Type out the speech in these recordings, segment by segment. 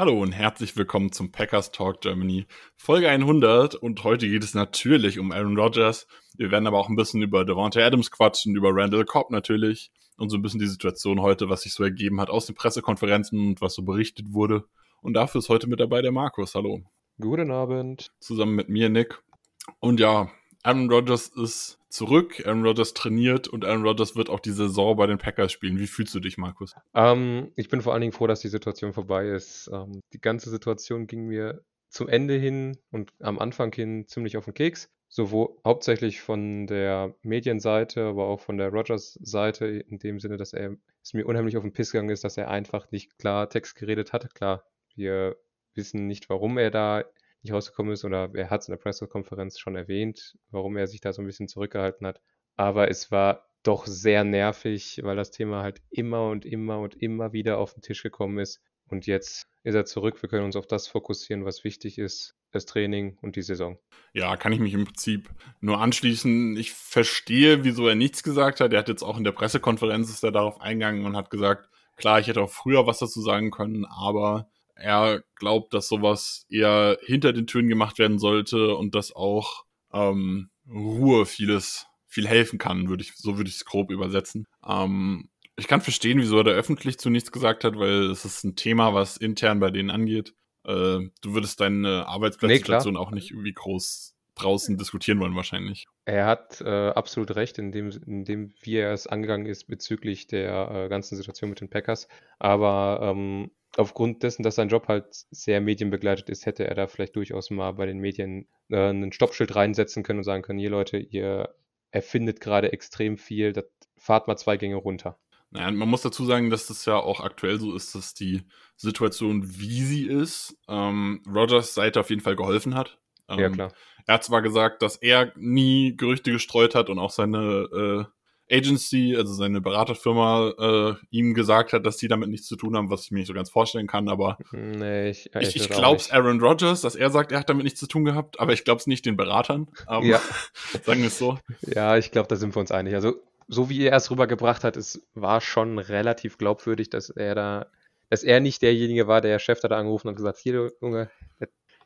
Hallo und herzlich willkommen zum Packers Talk Germany, Folge 100. Und heute geht es natürlich um Aaron Rodgers. Wir werden aber auch ein bisschen über Devontae Adams quatschen, über Randall Cobb natürlich und so ein bisschen die Situation heute, was sich so ergeben hat aus den Pressekonferenzen und was so berichtet wurde. Und dafür ist heute mit dabei der Markus. Hallo. Guten Abend. Zusammen mit mir, Nick. Und ja, Aaron Rodgers ist zurück, Aaron Rodgers trainiert und Aaron Rodgers wird auch die Saison bei den Packers spielen. Wie fühlst du dich, Markus? Ähm, ich bin vor allen Dingen froh, dass die Situation vorbei ist. Ähm, die ganze Situation ging mir zum Ende hin und am Anfang hin ziemlich auf den Keks. Sowohl hauptsächlich von der Medienseite, aber auch von der Rogers-Seite, in dem Sinne, dass er es mir unheimlich auf den Piss gegangen ist, dass er einfach nicht klar Text geredet hat. Klar, wir wissen nicht, warum er da nicht rausgekommen ist oder er hat es in der Pressekonferenz schon erwähnt, warum er sich da so ein bisschen zurückgehalten hat. Aber es war doch sehr nervig, weil das Thema halt immer und immer und immer wieder auf den Tisch gekommen ist. Und jetzt ist er zurück. Wir können uns auf das fokussieren, was wichtig ist, das Training und die Saison. Ja, kann ich mich im Prinzip nur anschließen. Ich verstehe, wieso er nichts gesagt hat. Er hat jetzt auch in der Pressekonferenz ist er darauf eingegangen und hat gesagt, klar, ich hätte auch früher was dazu sagen können, aber er glaubt, dass sowas eher hinter den Türen gemacht werden sollte und dass auch ähm, Ruhe vieles viel helfen kann, würde ich, so würde ich es grob übersetzen. Ähm, ich kann verstehen, wieso er da öffentlich zu nichts gesagt hat, weil es ist ein Thema, was intern bei denen angeht. Äh, du würdest deine Arbeitsplatzsituation nee, auch nicht irgendwie groß draußen diskutieren wollen wahrscheinlich. Er hat äh, absolut recht in dem, in dem, wie er es angegangen ist bezüglich der äh, ganzen Situation mit den Packers. Aber ähm, aufgrund dessen, dass sein Job halt sehr medienbegleitet ist, hätte er da vielleicht durchaus mal bei den Medien äh, einen Stoppschild reinsetzen können und sagen können, hier Leute, ihr erfindet gerade extrem viel, das, fahrt mal zwei Gänge runter. Naja, man muss dazu sagen, dass das ja auch aktuell so ist, dass die Situation, wie sie ist, ähm, Rogers Seite auf jeden Fall geholfen hat. Ähm, ja, klar. Er hat zwar gesagt, dass er nie Gerüchte gestreut hat und auch seine äh, Agency, also seine Beraterfirma, äh, ihm gesagt hat, dass die damit nichts zu tun haben, was ich mir nicht so ganz vorstellen kann, aber nee, ich, ich, ich glaube es Aaron Rodgers, dass er sagt, er hat damit nichts zu tun gehabt, aber ich glaube es nicht den Beratern. Aber ja. sagen wir es so. Ja, ich glaube, da sind wir uns einig. Also, so wie er es rübergebracht hat, es war schon relativ glaubwürdig, dass er da, dass er nicht derjenige war, der Chef da angerufen hat und gesagt, hier, Junge,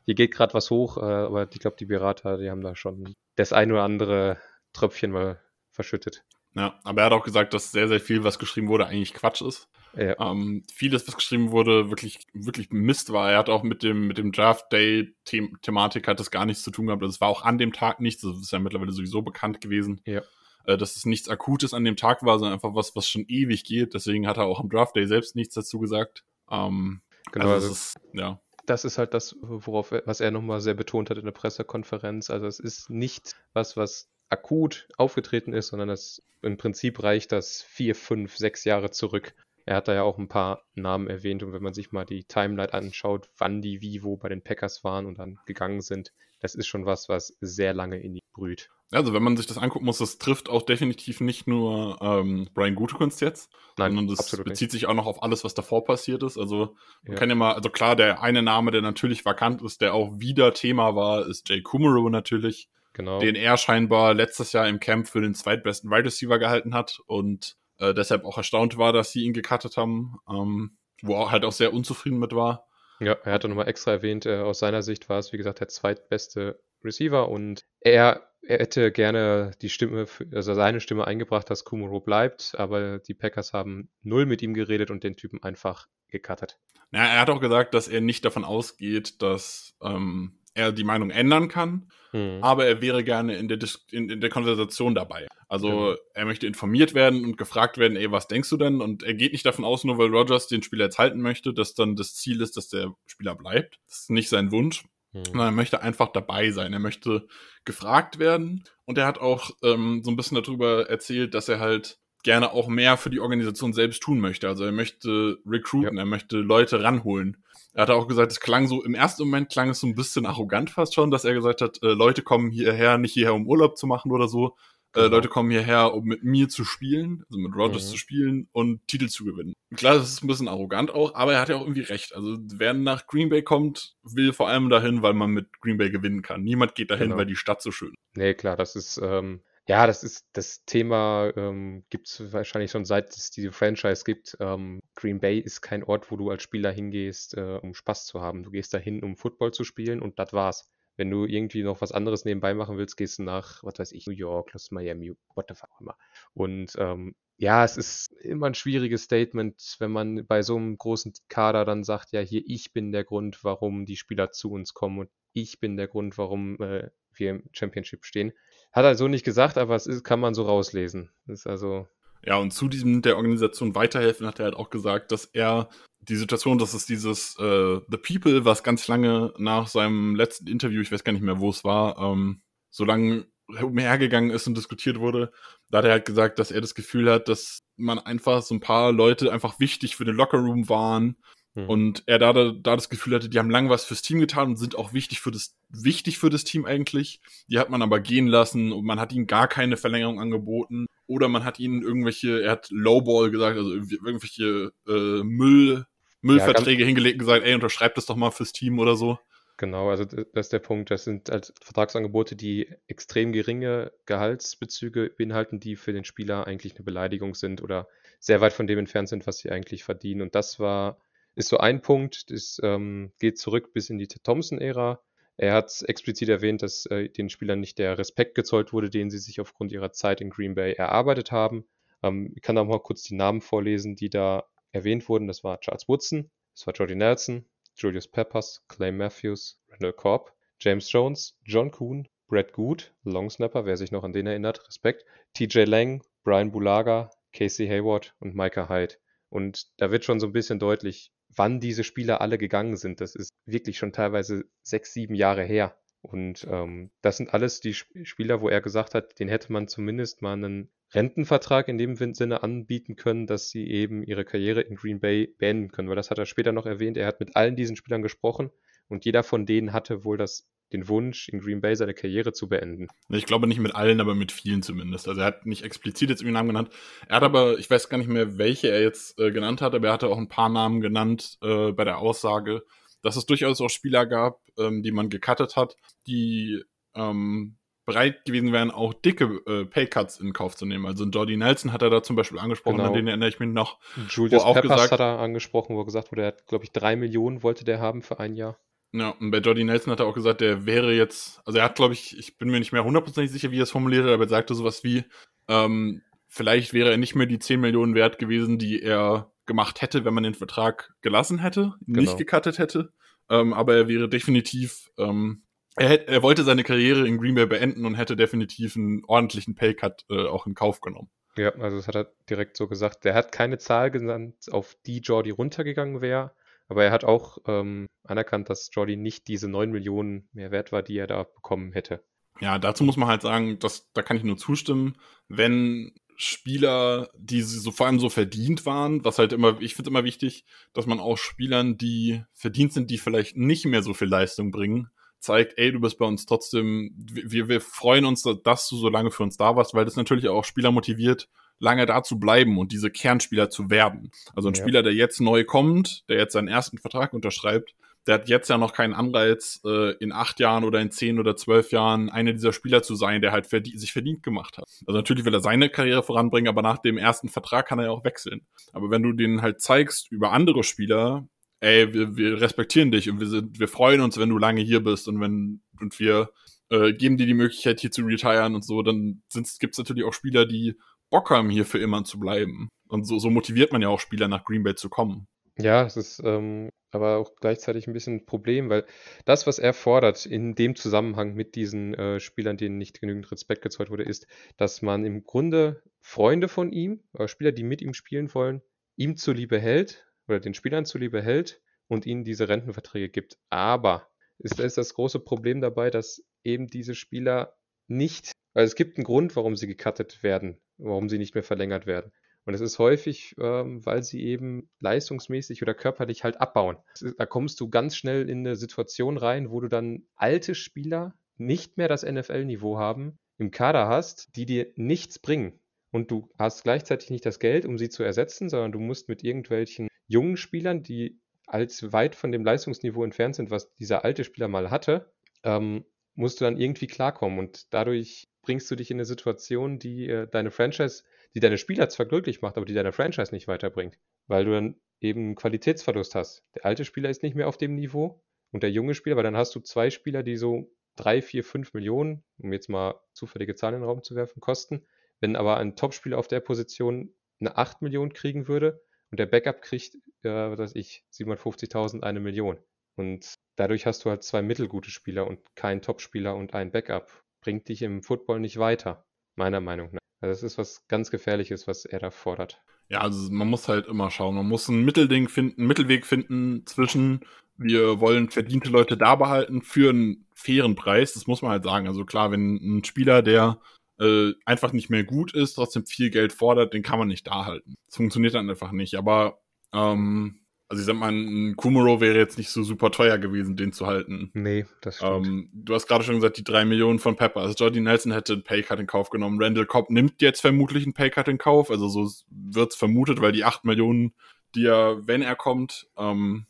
hier geht gerade was hoch, äh, aber ich glaube, die Berater, die haben da schon das ein oder andere Tröpfchen mal verschüttet. Ja, aber er hat auch gesagt, dass sehr, sehr viel, was geschrieben wurde, eigentlich Quatsch ist. Ja. Ähm, vieles, was geschrieben wurde, wirklich, wirklich Mist war. Er hat auch mit dem, mit dem Draft Day Thematik hat das gar nichts zu tun gehabt. Also es war auch an dem Tag nichts. Das ist ja mittlerweile sowieso bekannt gewesen. Ja. Äh, dass es nichts Akutes an dem Tag war, sondern einfach was, was schon ewig geht. Deswegen hat er auch am Draft Day selbst nichts dazu gesagt. Ähm, genau. Also, also ist, ja. Das ist halt das, worauf er, was er nochmal sehr betont hat in der Pressekonferenz. Also es ist nicht was, was akut aufgetreten ist, sondern es im Prinzip reicht das vier, fünf, sechs Jahre zurück. Er hat da ja auch ein paar Namen erwähnt und wenn man sich mal die Timeline anschaut, wann die wie wo bei den Packers waren und dann gegangen sind, das ist schon was, was sehr lange in die brüht. Also wenn man sich das angucken muss, das trifft auch definitiv nicht nur ähm, Brian Gutekunst jetzt, Nein, sondern das bezieht sich auch noch auf alles, was davor passiert ist. Also man ja. kann ja mal, also klar, der eine Name, der natürlich vakant ist, der auch wieder Thema war, ist Jay Kumaro natürlich genau. den er scheinbar letztes Jahr im Camp für den zweitbesten Wide Receiver gehalten hat und äh, deshalb auch erstaunt war, dass sie ihn gecuttet haben, ähm, wo er halt auch sehr unzufrieden mit war. Ja, er hatte nochmal extra erwähnt, äh, aus seiner Sicht war es, wie gesagt, der zweitbeste Receiver und er, er hätte gerne die Stimme, für, also seine Stimme eingebracht, dass Kumuro bleibt, aber die Packers haben null mit ihm geredet und den Typen einfach gecuttet. Ja, er hat auch gesagt, dass er nicht davon ausgeht, dass ähm, er die Meinung ändern kann, mhm. aber er wäre gerne in der, Dis in, in der Konversation dabei. Also mhm. er möchte informiert werden und gefragt werden, ey, was denkst du denn? Und er geht nicht davon aus, nur weil Rogers den Spieler jetzt halten möchte, dass dann das Ziel ist, dass der Spieler bleibt. Das ist nicht sein Wunsch. Mhm. Sondern er möchte einfach dabei sein. Er möchte gefragt werden. Und er hat auch ähm, so ein bisschen darüber erzählt, dass er halt gerne auch mehr für die Organisation selbst tun möchte. Also er möchte recruiten, ja. er möchte Leute ranholen. Er hat auch gesagt, es klang so, im ersten Moment klang es so ein bisschen arrogant fast schon, dass er gesagt hat, äh, Leute kommen hierher, nicht hierher, um Urlaub zu machen oder so. Äh, genau. Äh, Leute kommen hierher, um mit mir zu spielen, also mit Rogers mhm. zu spielen und Titel zu gewinnen. Klar, das ist ein bisschen arrogant auch, aber er hat ja auch irgendwie recht. Also wer nach Green Bay kommt, will vor allem dahin, weil man mit Green Bay gewinnen kann. Niemand geht dahin, genau. weil die Stadt so schön ist. Nee, klar, das ist, ähm, ja, das ist das Thema, ähm, gibt es wahrscheinlich schon seit es diese Franchise gibt. Ähm, Green Bay ist kein Ort, wo du als Spieler hingehst, äh, um Spaß zu haben. Du gehst dahin, um Football zu spielen und das war's. Wenn du irgendwie noch was anderes nebenbei machen willst, gehst du nach, was weiß ich, New York, Los Miami, what the fuck immer. Und ähm, ja, es ist immer ein schwieriges Statement, wenn man bei so einem großen Kader dann sagt, ja, hier, ich bin der Grund, warum die Spieler zu uns kommen und ich bin der Grund, warum äh, wir im Championship stehen. Hat er so nicht gesagt, aber es ist, kann man so rauslesen. Ist also ja, und zu diesem der Organisation weiterhelfen hat er halt auch gesagt, dass er die Situation, dass es dieses äh, The People, was ganz lange nach seinem letzten Interview, ich weiß gar nicht mehr, wo es war, ähm, so lange umhergegangen ist und diskutiert wurde, da hat er halt gesagt, dass er das Gefühl hat, dass man einfach so ein paar Leute einfach wichtig für den Lockerroom waren hm. und er da, da, da das Gefühl hatte, die haben lang was fürs Team getan und sind auch wichtig für das wichtig für das Team eigentlich. Die hat man aber gehen lassen und man hat ihnen gar keine Verlängerung angeboten oder man hat ihnen irgendwelche, er hat Lowball gesagt, also irgendwelche äh, Müll Müllverträge ja, hingelegt und gesagt, ey, unterschreibt das doch mal fürs Team oder so. Genau, also das ist der Punkt. Das sind halt Vertragsangebote, die extrem geringe Gehaltsbezüge beinhalten, die für den Spieler eigentlich eine Beleidigung sind oder sehr weit von dem entfernt sind, was sie eigentlich verdienen. Und das war, ist so ein Punkt, das ähm, geht zurück bis in die Thompson-Ära. Er hat explizit erwähnt, dass äh, den Spielern nicht der Respekt gezollt wurde, den sie sich aufgrund ihrer Zeit in Green Bay erarbeitet haben. Ähm, ich kann da mal kurz die Namen vorlesen, die da erwähnt wurden. Das war Charles Woodson, das war Jordy Nelson, Julius Peppers, Clay Matthews, Randall Cobb, James Jones, John Kuhn, Brad Good, Long Snapper, wer sich noch an den erinnert, Respekt, TJ Lang, Brian Bulaga, Casey Hayward und Micah Hyde. Und da wird schon so ein bisschen deutlich, wann diese Spieler alle gegangen sind. Das ist wirklich schon teilweise sechs, sieben Jahre her. Und ähm, das sind alles die Spieler, wo er gesagt hat, den hätte man zumindest mal einen Rentenvertrag in dem Sinne anbieten können, dass sie eben ihre Karriere in Green Bay beenden können. Weil das hat er später noch erwähnt. Er hat mit allen diesen Spielern gesprochen und jeder von denen hatte wohl das, den Wunsch, in Green Bay seine Karriere zu beenden. Ich glaube nicht mit allen, aber mit vielen zumindest. Also er hat nicht explizit jetzt irgendwie Namen genannt. Er hat aber, ich weiß gar nicht mehr, welche er jetzt äh, genannt hat, aber er hatte auch ein paar Namen genannt äh, bei der Aussage, dass es durchaus auch Spieler gab, ähm, die man gecuttet hat, die ähm, bereit gewesen wären, auch dicke äh, Paycuts in Kauf zu nehmen. Also Jordi Nelson hat er da zum Beispiel angesprochen, genau. an den erinnere ich mich noch. Julius auch Peppers gesagt, hat er angesprochen, wo er gesagt wurde, er hat, glaube ich, drei Millionen wollte der haben für ein Jahr. Ja, und bei Jordi Nelson hat er auch gesagt, der wäre jetzt, also er hat, glaube ich, ich bin mir nicht mehr hundertprozentig sicher, wie er es formuliert hat, aber er sagte sowas wie, ähm, vielleicht wäre er nicht mehr die 10 Millionen wert gewesen, die er gemacht hätte, wenn man den Vertrag gelassen hätte, genau. nicht gecuttet hätte. Ähm, aber er wäre definitiv ähm, er, hätte, er wollte seine Karriere in Green Bay beenden und hätte definitiv einen ordentlichen Paycut äh, auch in Kauf genommen. Ja, also das hat er direkt so gesagt. Der hat keine Zahl genannt, auf die Jordi runtergegangen wäre, aber er hat auch ähm, anerkannt, dass Jordi nicht diese 9 Millionen mehr wert war, die er da bekommen hätte. Ja, dazu muss man halt sagen, dass, da kann ich nur zustimmen, wenn Spieler, die so vor allem so verdient waren, was halt immer, ich finde immer wichtig, dass man auch Spielern, die verdient sind, die vielleicht nicht mehr so viel Leistung bringen, zeigt, ey, du bist bei uns trotzdem, wir, wir freuen uns, dass du so lange für uns da warst, weil das natürlich auch Spieler motiviert, lange da zu bleiben und diese Kernspieler zu werden. Also ein ja. Spieler, der jetzt neu kommt, der jetzt seinen ersten Vertrag unterschreibt, der hat jetzt ja noch keinen Anreiz, äh, in acht Jahren oder in zehn oder zwölf Jahren einer dieser Spieler zu sein, der halt verdient, sich verdient gemacht hat. Also natürlich will er seine Karriere voranbringen, aber nach dem ersten Vertrag kann er ja auch wechseln. Aber wenn du den halt zeigst über andere Spieler, ey, wir, wir respektieren dich und wir sind, wir freuen uns, wenn du lange hier bist und wenn, und wir äh, geben dir die Möglichkeit, hier zu retiren und so, dann gibt es natürlich auch Spieler, die Bock haben, hier für immer zu bleiben. Und so, so motiviert man ja auch Spieler, nach Green Bay zu kommen. Ja, es ist ähm, aber auch gleichzeitig ein bisschen ein Problem, weil das, was er fordert in dem Zusammenhang mit diesen äh, Spielern, denen nicht genügend Respekt gezollt wurde, ist, dass man im Grunde Freunde von ihm, äh, Spieler, die mit ihm spielen wollen, ihm zuliebe hält, oder den Spielern zuliebe hält und ihnen diese Rentenverträge gibt. Aber ist, ist das große Problem dabei, dass eben diese Spieler nicht, weil es gibt einen Grund, warum sie gecuttet werden, warum sie nicht mehr verlängert werden. Und es ist häufig, ähm, weil sie eben leistungsmäßig oder körperlich halt abbauen. Da kommst du ganz schnell in eine Situation rein, wo du dann alte Spieler nicht mehr das NFL-Niveau haben, im Kader hast, die dir nichts bringen. Und du hast gleichzeitig nicht das Geld, um sie zu ersetzen, sondern du musst mit irgendwelchen jungen Spielern, die als weit von dem Leistungsniveau entfernt sind, was dieser alte Spieler mal hatte, ähm, musst du dann irgendwie klarkommen. Und dadurch bringst du dich in eine Situation, die äh, deine Franchise, die deine Spieler zwar glücklich macht, aber die deine Franchise nicht weiterbringt. Weil du dann eben einen Qualitätsverlust hast. Der alte Spieler ist nicht mehr auf dem Niveau und der junge Spieler, weil dann hast du zwei Spieler, die so drei, vier, fünf Millionen, um jetzt mal zufällige Zahlen in den Raum zu werfen, kosten. Wenn aber ein Topspieler auf der Position eine 8 Millionen kriegen würde und der Backup kriegt, äh, was weiß ich, 750.000, eine Million. Und dadurch hast du halt zwei mittelgute Spieler und keinen Topspieler und ein Backup. Bringt dich im Football nicht weiter, meiner Meinung nach. Also das ist was ganz Gefährliches, was er da fordert. Ja, also man muss halt immer schauen. Man muss ein Mittelding finden, einen Mittelweg finden zwischen, wir wollen verdiente Leute da behalten für einen fairen Preis. Das muss man halt sagen. Also klar, wenn ein Spieler, der äh, einfach nicht mehr gut ist, trotzdem viel Geld fordert, den kann man nicht da halten. Das funktioniert dann einfach nicht. Aber ähm, also ich sag mal, ein Kumaro wäre jetzt nicht so super teuer gewesen, den zu halten. Nee, das stimmt. Ähm, du hast gerade schon gesagt, die drei Millionen von Pepper. Also Jordi Nelson hätte einen Paycut in Kauf genommen. Randall Cobb nimmt jetzt vermutlich einen Paycut in Kauf. Also so wird's vermutet, weil die acht Millionen, die er, wenn er kommt, ähm,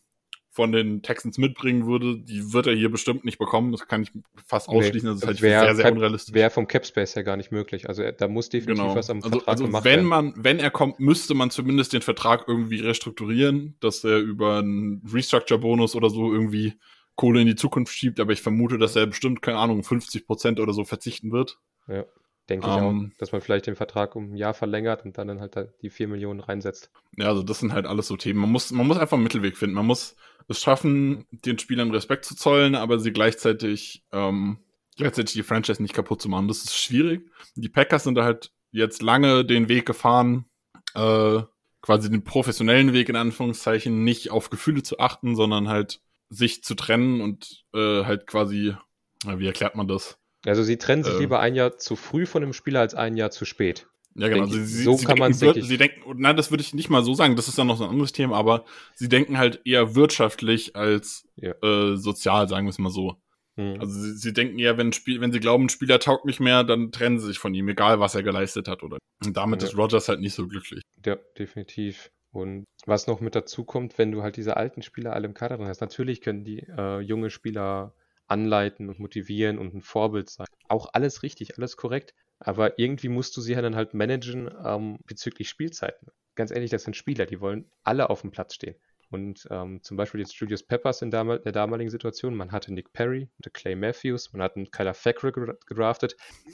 von den Texans mitbringen würde, die wird er hier bestimmt nicht bekommen. Das kann ich fast ausschließen. Nee, das ist halt wär, sehr, sehr unrealistisch. Wäre vom Capspace ja gar nicht möglich. Also da muss definitiv Genau. was am also, Vertrag also gemacht wenn werden. man, wenn er kommt, müsste man zumindest den Vertrag irgendwie restrukturieren, dass er über einen Restructure-Bonus oder so irgendwie Kohle in die Zukunft schiebt. Aber ich vermute, dass er bestimmt, keine Ahnung, 50 Prozent oder so verzichten wird. Ja, denke ich Ähm, auch, dass man vielleicht den Vertrag um ein Jahr verlängert und dann, dann halt da die 4 Millionen reinsetzt. Ja, also das sind halt alles so Themen. Man muss, man muss einfach einen Mittelweg finden. Man muss es schaffen, den Spielern Respekt zu zollen, aber sie gleichzeitig, ähm, gleichzeitig die Franchise nicht kaputt zu machen. Das ist schwierig. Die Packers sind da halt jetzt lange den Weg gefahren, äh, quasi den professionellen Weg in Anführungszeichen, nicht auf Gefühle zu achten, sondern halt sich zu trennen und äh, halt quasi, wie erklärt man das? Also sie trennen sich Äh. lieber ein Jahr zu früh von dem Spieler als ein Jahr zu spät. Ja, genau. Sie, ich- sie, so sie kann denken, man's, wir- denke ich. Sie denken, nein, das würde ich nicht mal so sagen, das ist dann noch so ein anderes Thema, aber sie denken halt eher wirtschaftlich als Ja. äh, sozial, sagen wir es mal so. Hm. Also sie, sie denken eher, wenn, Spiel, wenn sie glauben, ein Spieler taugt nicht mehr, dann trennen sie sich von ihm, egal was er geleistet hat. Oder. Und damit Ja. ist Rogers halt nicht so glücklich. Ja, definitiv. Und was noch mit dazu kommt, wenn du halt diese alten Spieler alle im Kader drin hast, natürlich können die äh, junge Spieler anleiten und motivieren und ein Vorbild sein. Auch alles richtig, alles korrekt. Aber irgendwie musst du sie dann halt managen ähm, bezüglich Spielzeiten. Ganz ehrlich, das sind Spieler, die wollen alle auf dem Platz stehen. Und ähm, zum Beispiel jetzt Julius Peppers in damal der damaligen Situation, man hatte Nick Perry, hatte Clay Matthews, man hat einen Kyler Fackrell gedra- gedraftet.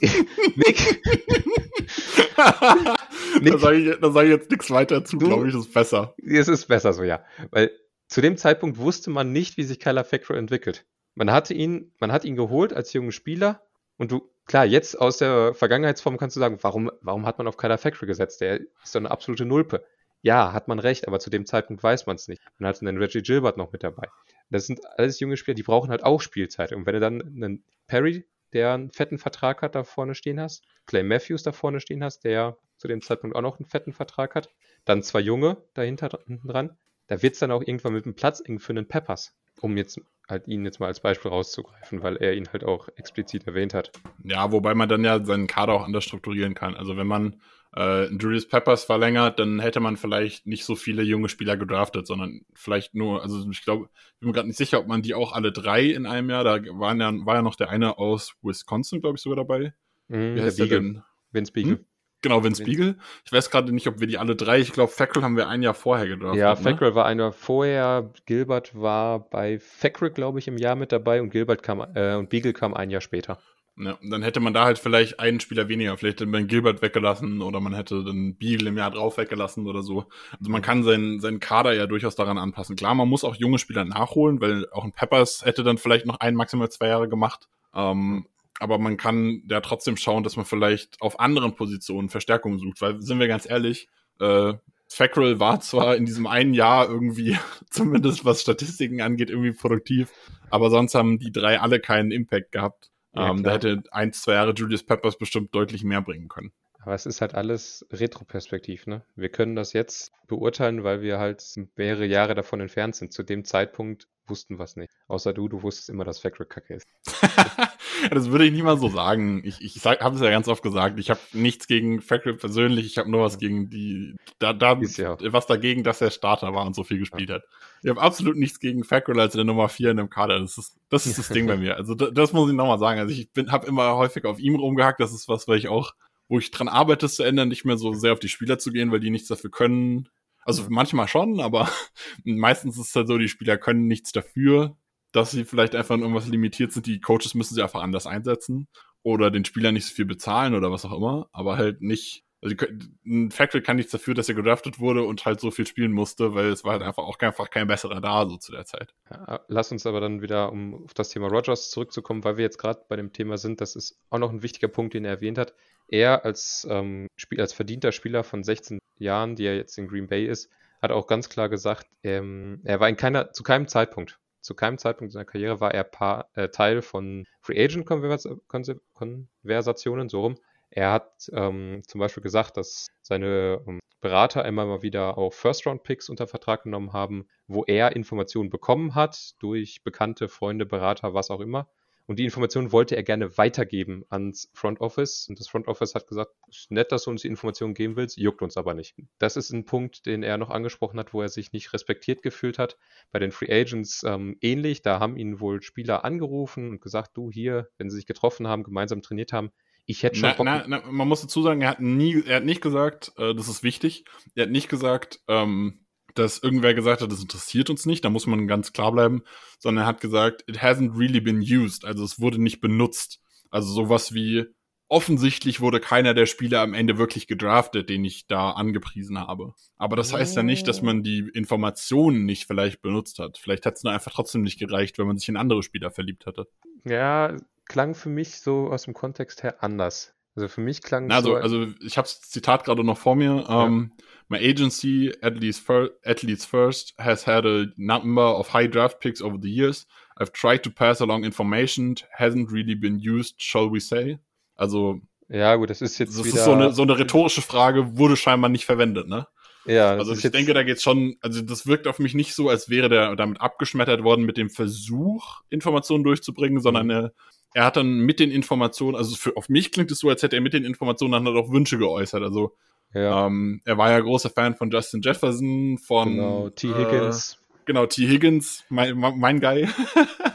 Nick, da sage ich, da sag ich jetzt nichts weiter zu, glaube ich, ist besser. Es ist besser so, ja. Weil zu dem Zeitpunkt wusste man nicht, wie sich Kyler Fackrell entwickelt. Man hatte ihn, man hat ihn geholt als jungen Spieler und du, klar, jetzt aus der Vergangenheitsform kannst du sagen, warum, warum hat man auf Kyler Fackrell gesetzt? Der ist doch eine absolute Nulpe. Ja, hat man recht, aber zu dem Zeitpunkt weiß man es nicht. Man hatte einen Reggie Gilbert noch mit dabei. Das sind alles junge Spieler, die brauchen halt auch Spielzeit. Und wenn du dann einen Perry, der einen fetten Vertrag hat, da vorne stehen hast, Clay Matthews da vorne stehen hast, der zu dem Zeitpunkt auch noch einen fetten Vertrag hat, dann zwei Junge dahinter dran, da wird es dann auch irgendwann mit dem Platz eng für einen Peppers, um jetzt halt ihn jetzt mal als Beispiel rauszugreifen, weil er ihn halt auch explizit erwähnt hat. Ja, wobei man dann ja seinen Kader auch anders strukturieren kann. Also wenn man äh, Julius Peppers verlängert, dann hätte man vielleicht nicht so viele junge Spieler gedraftet, sondern vielleicht nur, also ich glaube, ich bin mir gerade nicht sicher, ob man die auch alle drei in einem Jahr, da waren ja, war ja noch der eine aus Wisconsin, glaube ich, sogar dabei. Mhm, Wie heißt der Beagle, denn? Vince Beagle. Hm? Genau, Vince Beagle. Ich weiß gerade nicht, ob wir die alle drei, ich glaube, Fackrell haben wir ein Jahr vorher gedraftet. Ja, ne? Fackrell war einer vorher, Gilbert war bei Fackrell, glaube ich, im Jahr mit dabei und Gilbert kam, äh, und Beagle kam ein Jahr später. Ja, und dann hätte man da halt vielleicht einen Spieler weniger. Vielleicht hätte man Gilbert weggelassen oder man hätte den Beagle im Jahr drauf weggelassen oder so. Also man kann seinen, seinen Kader ja durchaus daran anpassen. Klar, man muss auch junge Spieler nachholen, weil auch ein Peppers hätte dann vielleicht noch ein, maximal zwei Jahre gemacht. Ähm, aber man kann ja trotzdem schauen, dass man vielleicht auf anderen Positionen Verstärkung sucht, weil sind wir ganz ehrlich, äh, Fackrell war zwar in diesem einen Jahr irgendwie, zumindest was Statistiken angeht, irgendwie produktiv, aber sonst haben die drei alle keinen Impact gehabt. Ja, ähm, da hätte ein, zwei Jahre Julius Peppers bestimmt deutlich mehr bringen können. Aber es ist halt alles Retroperspektiv, ne? Wir können das jetzt beurteilen, weil wir halt mehrere Jahre davon entfernt sind. Zu dem Zeitpunkt wussten wir es nicht. Außer du, du wusstest immer, dass Factory kacke ist. das würde ich nicht mal so sagen. Ich, ich habe es ja ganz oft gesagt. Ich habe nichts gegen Factory persönlich. Ich habe nur was gegen die, da, da ja. was dagegen, dass er Starter war und so viel gespielt ja. hat. Ich habe absolut nichts gegen Factory als der Nummer 4 in dem Kader. Das ist das, ist das Ding bei mir. Also das, das muss ich nochmal sagen. Also ich habe immer häufig auf ihm rumgehackt. Das ist was, weil ich auch wo ich dran arbeite, es zu ändern, nicht mehr so sehr auf die Spieler zu gehen, weil die nichts dafür können. Also manchmal schon, aber meistens ist es halt so, die Spieler können nichts dafür, dass sie vielleicht einfach in irgendwas limitiert sind. Die Coaches müssen sie einfach anders einsetzen oder den Spielern nicht so viel bezahlen oder was auch immer, aber halt nicht. Also ein Factory kann nichts dafür, dass er gedraftet wurde und halt so viel spielen musste, weil es war halt einfach auch einfach kein besserer da so zu der Zeit. Ja, lass uns aber dann wieder, um auf das Thema Rogers zurückzukommen, weil wir jetzt gerade bei dem Thema sind, das ist auch noch ein wichtiger Punkt, den er erwähnt hat er als, ähm, Spiel, als verdienter Spieler von 16 Jahren, die er jetzt in Green Bay ist, hat auch ganz klar gesagt, ähm, er war in keiner, zu keinem Zeitpunkt, zu keinem Zeitpunkt seiner Karriere war er paar, äh, Teil von Free Agent Konversationen, so rum. Er hat ähm, zum Beispiel gesagt, dass seine ähm, Berater immer mal wieder auch First-Round-Picks unter Vertrag genommen haben, wo er Informationen bekommen hat durch bekannte Freunde, Berater, was auch immer. Und die Informationen wollte er gerne weitergeben ans Front Office. Und das Front Office hat gesagt, ist nett, dass du uns die Informationen geben willst, juckt uns aber nicht. Das ist ein Punkt, den er noch angesprochen hat, wo er sich nicht respektiert gefühlt hat. Bei den Free Agents ähm, ähnlich. Da haben ihn wohl Spieler angerufen und gesagt, du hier, wenn sie sich getroffen haben, gemeinsam trainiert haben, ich hätte schon. Na, na, na, man muss dazu sagen, er hat nie, er hat nicht gesagt, äh, das ist wichtig. Er hat nicht gesagt, ähm, dass irgendwer gesagt hat, das interessiert uns nicht, da muss man ganz klar bleiben, sondern er hat gesagt, it hasn't really been used, also es wurde nicht benutzt. Also sowas wie, offensichtlich wurde keiner der Spieler am Ende wirklich gedraftet, den ich da angepriesen habe. Aber das heißt ja nicht, dass man die Informationen nicht vielleicht benutzt hat. Vielleicht hat es nur einfach trotzdem nicht gereicht, wenn man sich in andere Spieler verliebt hatte. Ja, klang für mich so aus dem Kontext her anders. Also für mich klang es also, so. Also ich habe das Zitat gerade noch vor mir. Ja. Um, My agency, Athletes, Fir Athletes First, has had a number of high draft picks over the years. I've tried to pass along information, hasn't really been used, shall we say. Also. Ja, gut, das ist jetzt. Das wieder ist so eine, so eine rhetorische Frage, wurde scheinbar nicht verwendet, ne? Ja, also ich denke, da geht's schon, also das wirkt auf mich nicht so, als wäre der damit abgeschmettert worden mit dem Versuch, Informationen durchzubringen, sondern mhm. er, er hat dann mit den Informationen, also für, auf mich klingt es so, als hätte er mit den Informationen dann halt auch Wünsche geäußert. Also ja. Ähm, er war ja großer Fan von Justin Jefferson, von genau, T. Higgins. Äh, genau, T. Higgins, mein, mein Guy.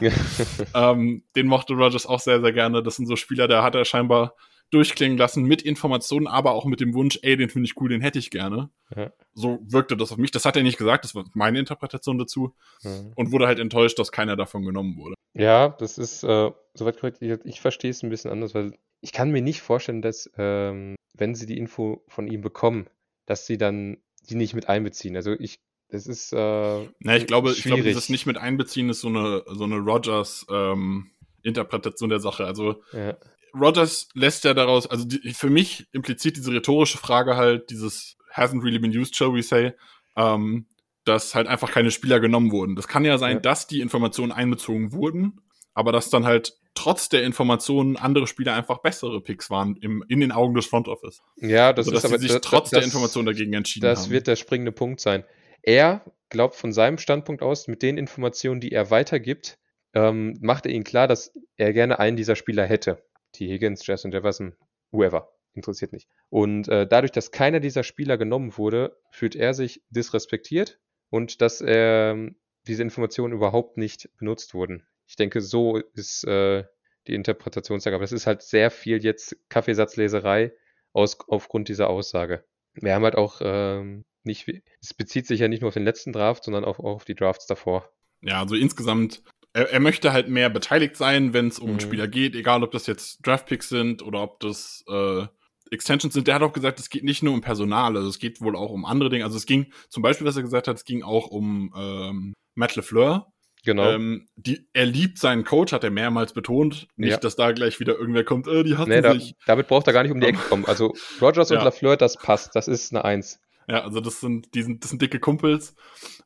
ähm, den mochte Rogers auch sehr, sehr gerne. Das sind so Spieler, da hat er scheinbar durchklingen lassen mit Informationen, aber auch mit dem Wunsch, ey, den finde ich cool, den hätte ich gerne. Ja. So wirkte das auf mich. Das hat er nicht gesagt, das war meine Interpretation dazu. Ja. Und wurde halt enttäuscht, dass keiner davon genommen wurde. Ja, das ist äh, soweit korrekt. Ich, ich verstehe es ein bisschen anders, weil ich kann mir nicht vorstellen, dass, ähm, wenn sie die Info von ihm bekommen, dass sie dann die nicht mit einbeziehen. Also ich, das ist. Äh, Na, ich glaube, schwierig. ich glaube, dieses nicht mit einbeziehen ist so eine, so eine Rogers ähm, Interpretation der Sache. Also ja. Rogers lässt ja daraus, also die, für mich impliziert diese rhetorische Frage halt, dieses hasn't really been used, shall we say, ähm, dass halt einfach keine Spieler genommen wurden. Das kann ja sein, ja. dass die Informationen einbezogen wurden, aber dass dann halt trotz der Informationen andere Spieler einfach bessere Picks waren im, in den Augen des Front Office. Ja, das also, ist aber sich das, trotz das, der Informationen dagegen entschieden das haben. Das wird der springende Punkt sein. Er glaubt von seinem Standpunkt aus, mit den Informationen, die er weitergibt, ähm, macht er ihnen klar, dass er gerne einen dieser Spieler hätte. T. Higgins, Justin Jefferson, whoever. Interessiert nicht. Und äh, dadurch, dass keiner dieser Spieler genommen wurde, fühlt er sich disrespektiert und dass äh, diese Informationen überhaupt nicht benutzt wurden. Ich denke, so ist äh, die Interpretationssage. Aber es ist halt sehr viel jetzt Kaffeesatzleserei aus, aufgrund dieser Aussage. Wir haben halt auch ähm, nicht, es bezieht sich ja nicht nur auf den letzten Draft, sondern auch, auch auf die Drafts davor. Ja, also insgesamt, er, er möchte halt mehr beteiligt sein, wenn es um mhm. Spieler geht, egal ob das jetzt Draftpicks sind oder ob das äh, Extensions sind. Der hat auch gesagt, es geht nicht nur um Personal, also es geht wohl auch um andere Dinge. Also es ging zum Beispiel, was er gesagt hat, es ging auch um ähm, Matt LeFleur, Genau. Ähm, die, er liebt seinen Coach, hat er mehrmals betont. Nicht, ja. dass da gleich wieder irgendwer kommt, äh, die hatten nee, da, sich. Damit braucht er gar nicht um die Ecke kommen. Also Rogers und ja. LaFleur, das passt. Das ist eine Eins. Ja, also das sind, die sind, das sind dicke Kumpels.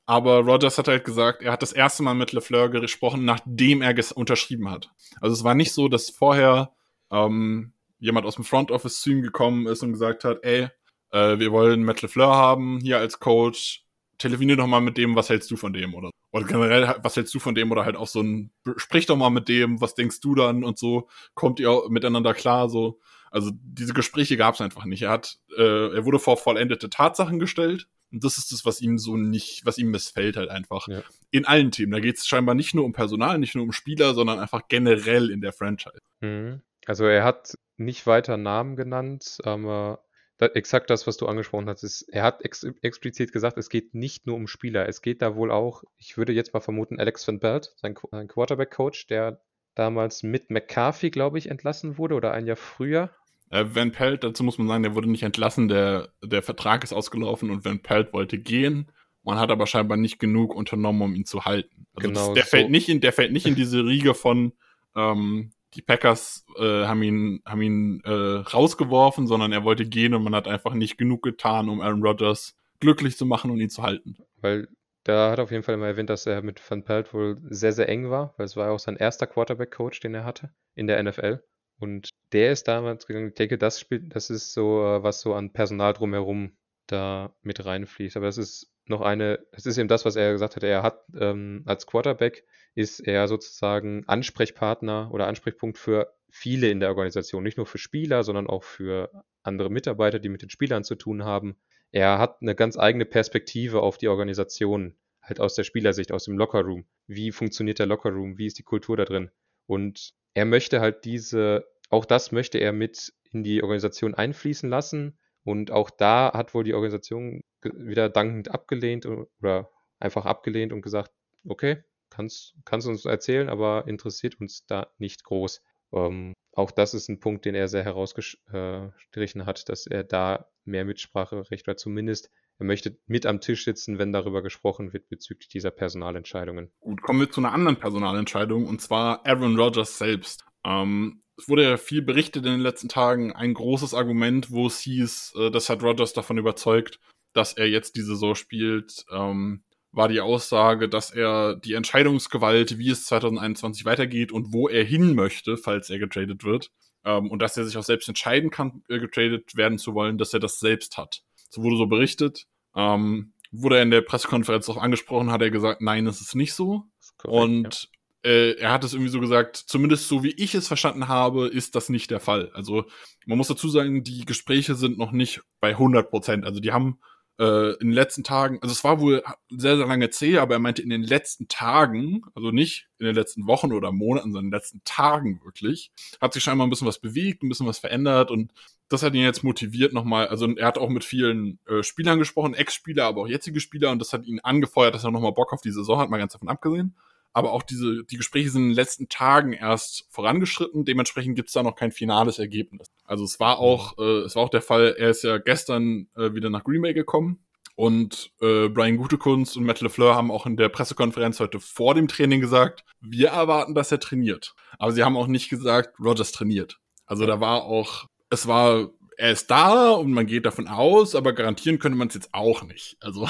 Aber Rogers hat halt gesagt, er hat das erste Mal mit LaFleur gesprochen, nachdem er unterschrieben hat. Also es war nicht so, dass vorher ähm, jemand aus dem Front Office zu ihm gekommen ist und gesagt hat, ey, äh, wir wollen Matt LeFleur haben hier als Coach, telefonier doch mal mit dem, was hältst du von dem oder oder generell, was hältst du von dem oder halt auch so ein, sprich doch mal mit dem, was denkst du dann und so, kommt ihr miteinander klar, so. Also diese Gespräche gab es einfach nicht. Er hat, äh, er wurde vor vollendete Tatsachen gestellt und das ist das, was ihm so nicht, was ihm missfällt halt einfach. Ja. In allen Themen. Da geht es scheinbar nicht nur um Personal, nicht nur um Spieler, sondern einfach generell in der Franchise. Mhm. Also er hat nicht weiter Namen genannt, aber exakt das, was du angesprochen hast. Ist, er hat ex explizit gesagt, es geht nicht nur um Spieler. Es geht da wohl auch, ich würde jetzt mal vermuten, Alex Van Belt, sein, sein Quarterback-Coach, der damals mit McCarthy, glaube ich, entlassen wurde oder ein Jahr früher. Äh, Van Pelt, dazu muss man sagen, der wurde nicht entlassen, der, der Vertrag ist ausgelaufen und Van Pelt wollte gehen. Man hat aber scheinbar nicht genug unternommen, um ihn zu halten. Also genau, das, der, so. fällt nicht in, der fällt nicht in diese Riege von, ähm, die Packers äh, haben ihn, haben ihn äh, rausgeworfen, sondern er wollte gehen und man hat einfach nicht genug getan, um Aaron Rodgers glücklich zu machen und ihn zu halten. Weil da hat auf jeden Fall immer erwähnt, dass er mit Van Pelt wohl sehr, sehr eng war, weil es war ja auch sein erster Quarterback-Coach, den er hatte in der NFL. Und der ist damals gegangen. Ich denke, das spielt, das ist so, äh, was so an Personal drumherum da mit reinfließt. Aber das ist noch eine, das ist eben das, was er gesagt hat. Er hat ähm, als Quarterback ist er sozusagen Ansprechpartner oder Ansprechpunkt für viele in der Organisation. Nicht nur für Spieler, sondern auch für andere Mitarbeiter, die mit den Spielern zu tun haben. Er hat eine ganz eigene Perspektive auf die Organisation, halt aus der Spielersicht, aus dem Lockerroom. Wie funktioniert der Lockerroom? Wie ist die Kultur da drin? Und er möchte halt diese, auch das möchte er mit in die Organisation einfließen lassen. Und auch da hat wohl die Organisation wieder dankend abgelehnt oder einfach abgelehnt und gesagt, okay, kannst, kannst uns erzählen, aber interessiert uns da nicht groß. Ähm, auch das ist ein Punkt, den er sehr herausgestrichen hat, dass er da mehr Mitspracherecht oder zumindest er möchte mit am Tisch sitzen, wenn darüber gesprochen wird bezüglich dieser Personalentscheidungen. Gut, kommen wir zu einer anderen Personalentscheidung und zwar Aaron Rodgers selbst. Ähm, es wurde ja viel berichtet in den letzten Tagen. Ein großes Argument, wo es hieß, äh, das hat Rodgers davon überzeugt, dass er jetzt die Saison spielt, ähm, war die Aussage, dass er die Entscheidungsgewalt, wie es 2021 weitergeht und wo er hin möchte, falls er getradet wird, ähm, und dass er sich auch selbst entscheiden kann, äh, getradet werden zu wollen, dass er das selbst hat. So wurde so berichtet. Ähm, wurde er in der Pressekonferenz auch angesprochen, hat er gesagt, nein, es ist nicht so. Ist korrekt, und ja. äh, er hat es irgendwie so gesagt, zumindest so wie ich es verstanden habe, ist das nicht der Fall. Also man muss dazu sagen, die Gespräche sind noch nicht bei 100 Prozent. Also die haben äh, in den letzten Tagen, also es war wohl sehr, sehr lange zäh, aber er meinte in den letzten Tagen, also nicht in den letzten Wochen oder Monaten, sondern in den letzten Tagen wirklich, hat sich scheinbar ein bisschen was bewegt, ein bisschen was verändert und das hat ihn jetzt motiviert nochmal, also er hat auch mit vielen äh, Spielern gesprochen, Ex-Spieler, aber auch jetzige Spieler und das hat ihn angefeuert, dass er nochmal Bock auf die Saison hat, mal ganz davon abgesehen. Aber auch diese, die Gespräche sind in den letzten Tagen erst vorangeschritten, dementsprechend gibt es da noch kein finales Ergebnis. Also es war auch, mhm. äh, es war auch der Fall, er ist ja gestern äh, wieder nach Green Bay gekommen und äh, Brian Gutekunst und Matt LeFleur haben auch in der Pressekonferenz heute vor dem Training gesagt, wir erwarten, dass er trainiert. Aber sie haben auch nicht gesagt, Rogers trainiert. Also da war auch es war, er ist da und man geht davon aus, aber garantieren könnte man es jetzt auch nicht. Also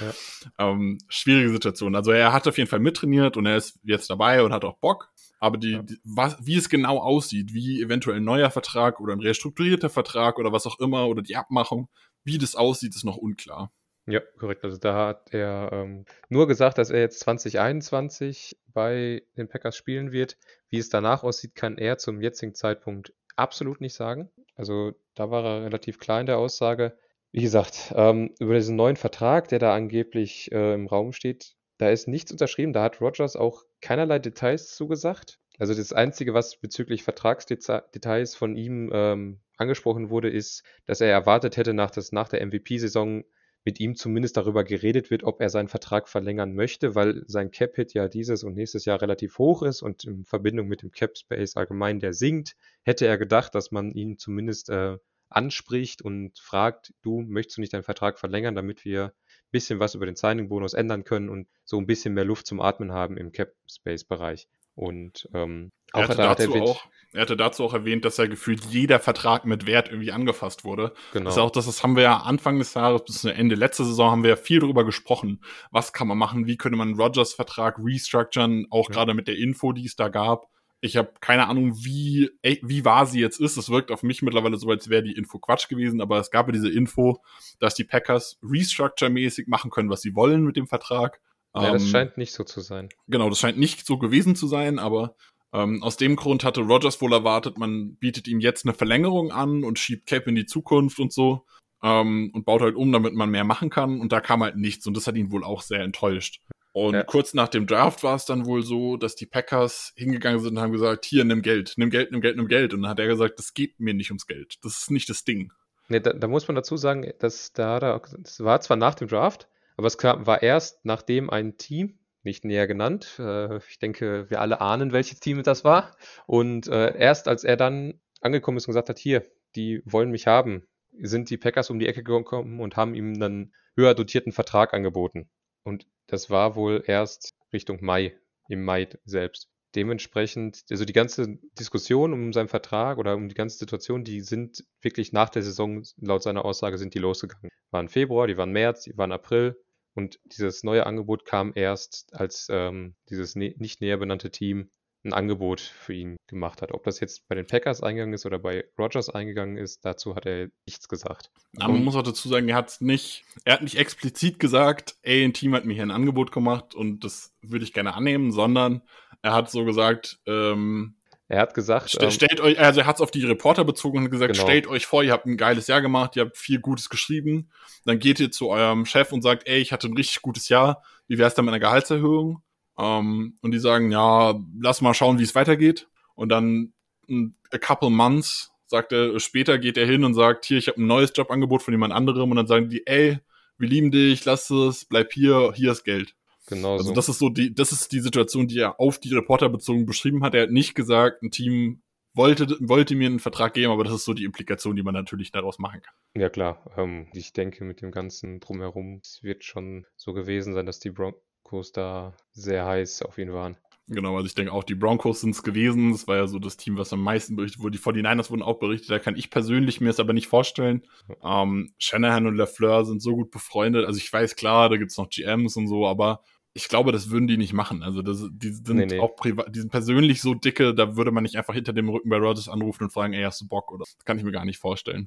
ja. ähm, schwierige Situation. Also er hat auf jeden Fall mittrainiert und er ist jetzt dabei und hat auch Bock. Aber die, ja. die, was, wie es genau aussieht, wie eventuell ein neuer Vertrag oder ein restrukturierter Vertrag oder was auch immer oder die Abmachung, wie das aussieht, ist noch unklar. Ja, korrekt. Also da hat er ähm, nur gesagt, dass er jetzt 2021 bei den Packers spielen wird. Wie es danach aussieht, kann er zum jetzigen Zeitpunkt absolut nicht sagen. Also da war er relativ klar in der Aussage. Wie gesagt, ähm, über diesen neuen Vertrag, der da angeblich äh, im Raum steht, da ist nichts unterschrieben. Da hat Rogers auch keinerlei Details zugesagt. Also das Einzige, was bezüglich Vertragsdetails von ihm ähm, angesprochen wurde, ist, dass er erwartet hätte, nach, das, nach der MVP-Saison mit ihm zumindest darüber geredet wird, ob er seinen Vertrag verlängern möchte, weil sein Cap-Hit ja dieses und nächstes Jahr relativ hoch ist und in Verbindung mit dem Cap-Space allgemein der sinkt, hätte er gedacht, dass man ihn zumindest äh, anspricht und fragt, du möchtest du nicht deinen Vertrag verlängern, damit wir ein bisschen was über den Signing-Bonus ändern können und so ein bisschen mehr Luft zum Atmen haben im Cap-Space-Bereich. Und ähm, auch er, hatte hat er, auch, er hatte dazu auch erwähnt, dass er gefühlt jeder Vertrag mit Wert irgendwie angefasst wurde. Genau. Das ist auch das, das haben wir ja Anfang des Jahres bis zum Ende letzter Saison haben wir ja viel darüber gesprochen. Was kann man machen? Wie könnte man Rogers Vertrag restructuren? Auch ja. gerade mit der Info, die es da gab. Ich habe keine Ahnung, wie, wie wahr sie jetzt ist. Es wirkt auf mich mittlerweile so, als wäre die Info Quatsch gewesen, aber es gab ja diese Info, dass die Packers restructure-mäßig machen können, was sie wollen mit dem Vertrag. Ja, das ähm, scheint nicht so zu sein. Genau, das scheint nicht so gewesen zu sein, aber ähm, aus dem Grund hatte Rogers wohl erwartet, man bietet ihm jetzt eine Verlängerung an und schiebt Cap in die Zukunft und so ähm, und baut halt um, damit man mehr machen kann. Und da kam halt nichts und das hat ihn wohl auch sehr enttäuscht. Und ja. kurz nach dem Draft war es dann wohl so, dass die Packers hingegangen sind und haben gesagt, hier, nimm Geld, nimm Geld, nimm Geld, nimm Geld. Und dann hat er gesagt, das geht mir nicht ums Geld. Das ist nicht das Ding. Nee, da, da muss man dazu sagen, dass da, da das war zwar nach dem Draft, aber es kam, war erst, nachdem ein Team, nicht näher genannt, äh, ich denke, wir alle ahnen, welches Team das war. Und äh, erst als er dann angekommen ist und gesagt hat, hier, die wollen mich haben, sind die Packers um die Ecke gekommen und haben ihm einen höher dotierten Vertrag angeboten. Und das war wohl erst Richtung Mai, im Mai selbst. Dementsprechend, also die ganze Diskussion um seinen Vertrag oder um die ganze Situation, die sind wirklich nach der Saison, laut seiner Aussage, sind die losgegangen. Waren Februar, die waren März, die waren April und dieses neue Angebot kam erst, als ähm, dieses nicht näher benannte Team ein Angebot für ihn gemacht hat. Ob das jetzt bei den Packers eingegangen ist oder bei Rogers eingegangen ist, dazu hat er nichts gesagt. Aber man muss auch dazu sagen, er hat nicht, er hat nicht explizit gesagt, ey, ein Team hat mir hier ein Angebot gemacht und das würde ich gerne annehmen, sondern er hat so gesagt, ähm, er hat gesagt, st ähm, stellt euch, also er hat es auf die Reporter bezogen und gesagt, genau. stellt euch vor, ihr habt ein geiles Jahr gemacht, ihr habt viel Gutes geschrieben, dann geht ihr zu eurem Chef und sagt, ey, ich hatte ein richtig gutes Jahr, wie wäre es dann mit einer Gehaltserhöhung? Ähm, und die sagen, ja, lass mal schauen, wie es weitergeht. Und dann a couple months, sagt er, später geht er hin und sagt, hier, ich habe ein neues Jobangebot von jemand anderem. Und dann sagen die, ey, wir lieben dich, lass es, bleib hier, hier ist Geld. Genau. Also so. das ist so die, das ist die Situation, die er auf die Reporter bezogen beschrieben hat. Er hat nicht gesagt, ein Team wollte, wollte mir einen Vertrag geben, aber das ist so die Implikation, die man natürlich daraus machen kann. Ja klar, ähm, ich denke mit dem ganzen drumherum, es wird schon so gewesen sein, dass die Bron Broncos da sehr heiß auf ihn waren. Genau, also ich denke auch, die Broncos sind es gewesen. Das war ja so das Team, was am meisten berichtet wurde. Die 49ers wurden auch berichtet. Da kann ich persönlich mir es aber nicht vorstellen. Ähm, Shanahan und LaFleur sind so gut befreundet. Also ich weiß klar, da gibt es noch GMs und so, aber ich glaube, das würden die nicht machen. Also das, die sind nee, nee. auch privat, die sind persönlich so dicke, da würde man nicht einfach hinter dem Rücken bei Rodgers anrufen und fragen, ey, hast du Bock? Oder das kann ich mir gar nicht vorstellen.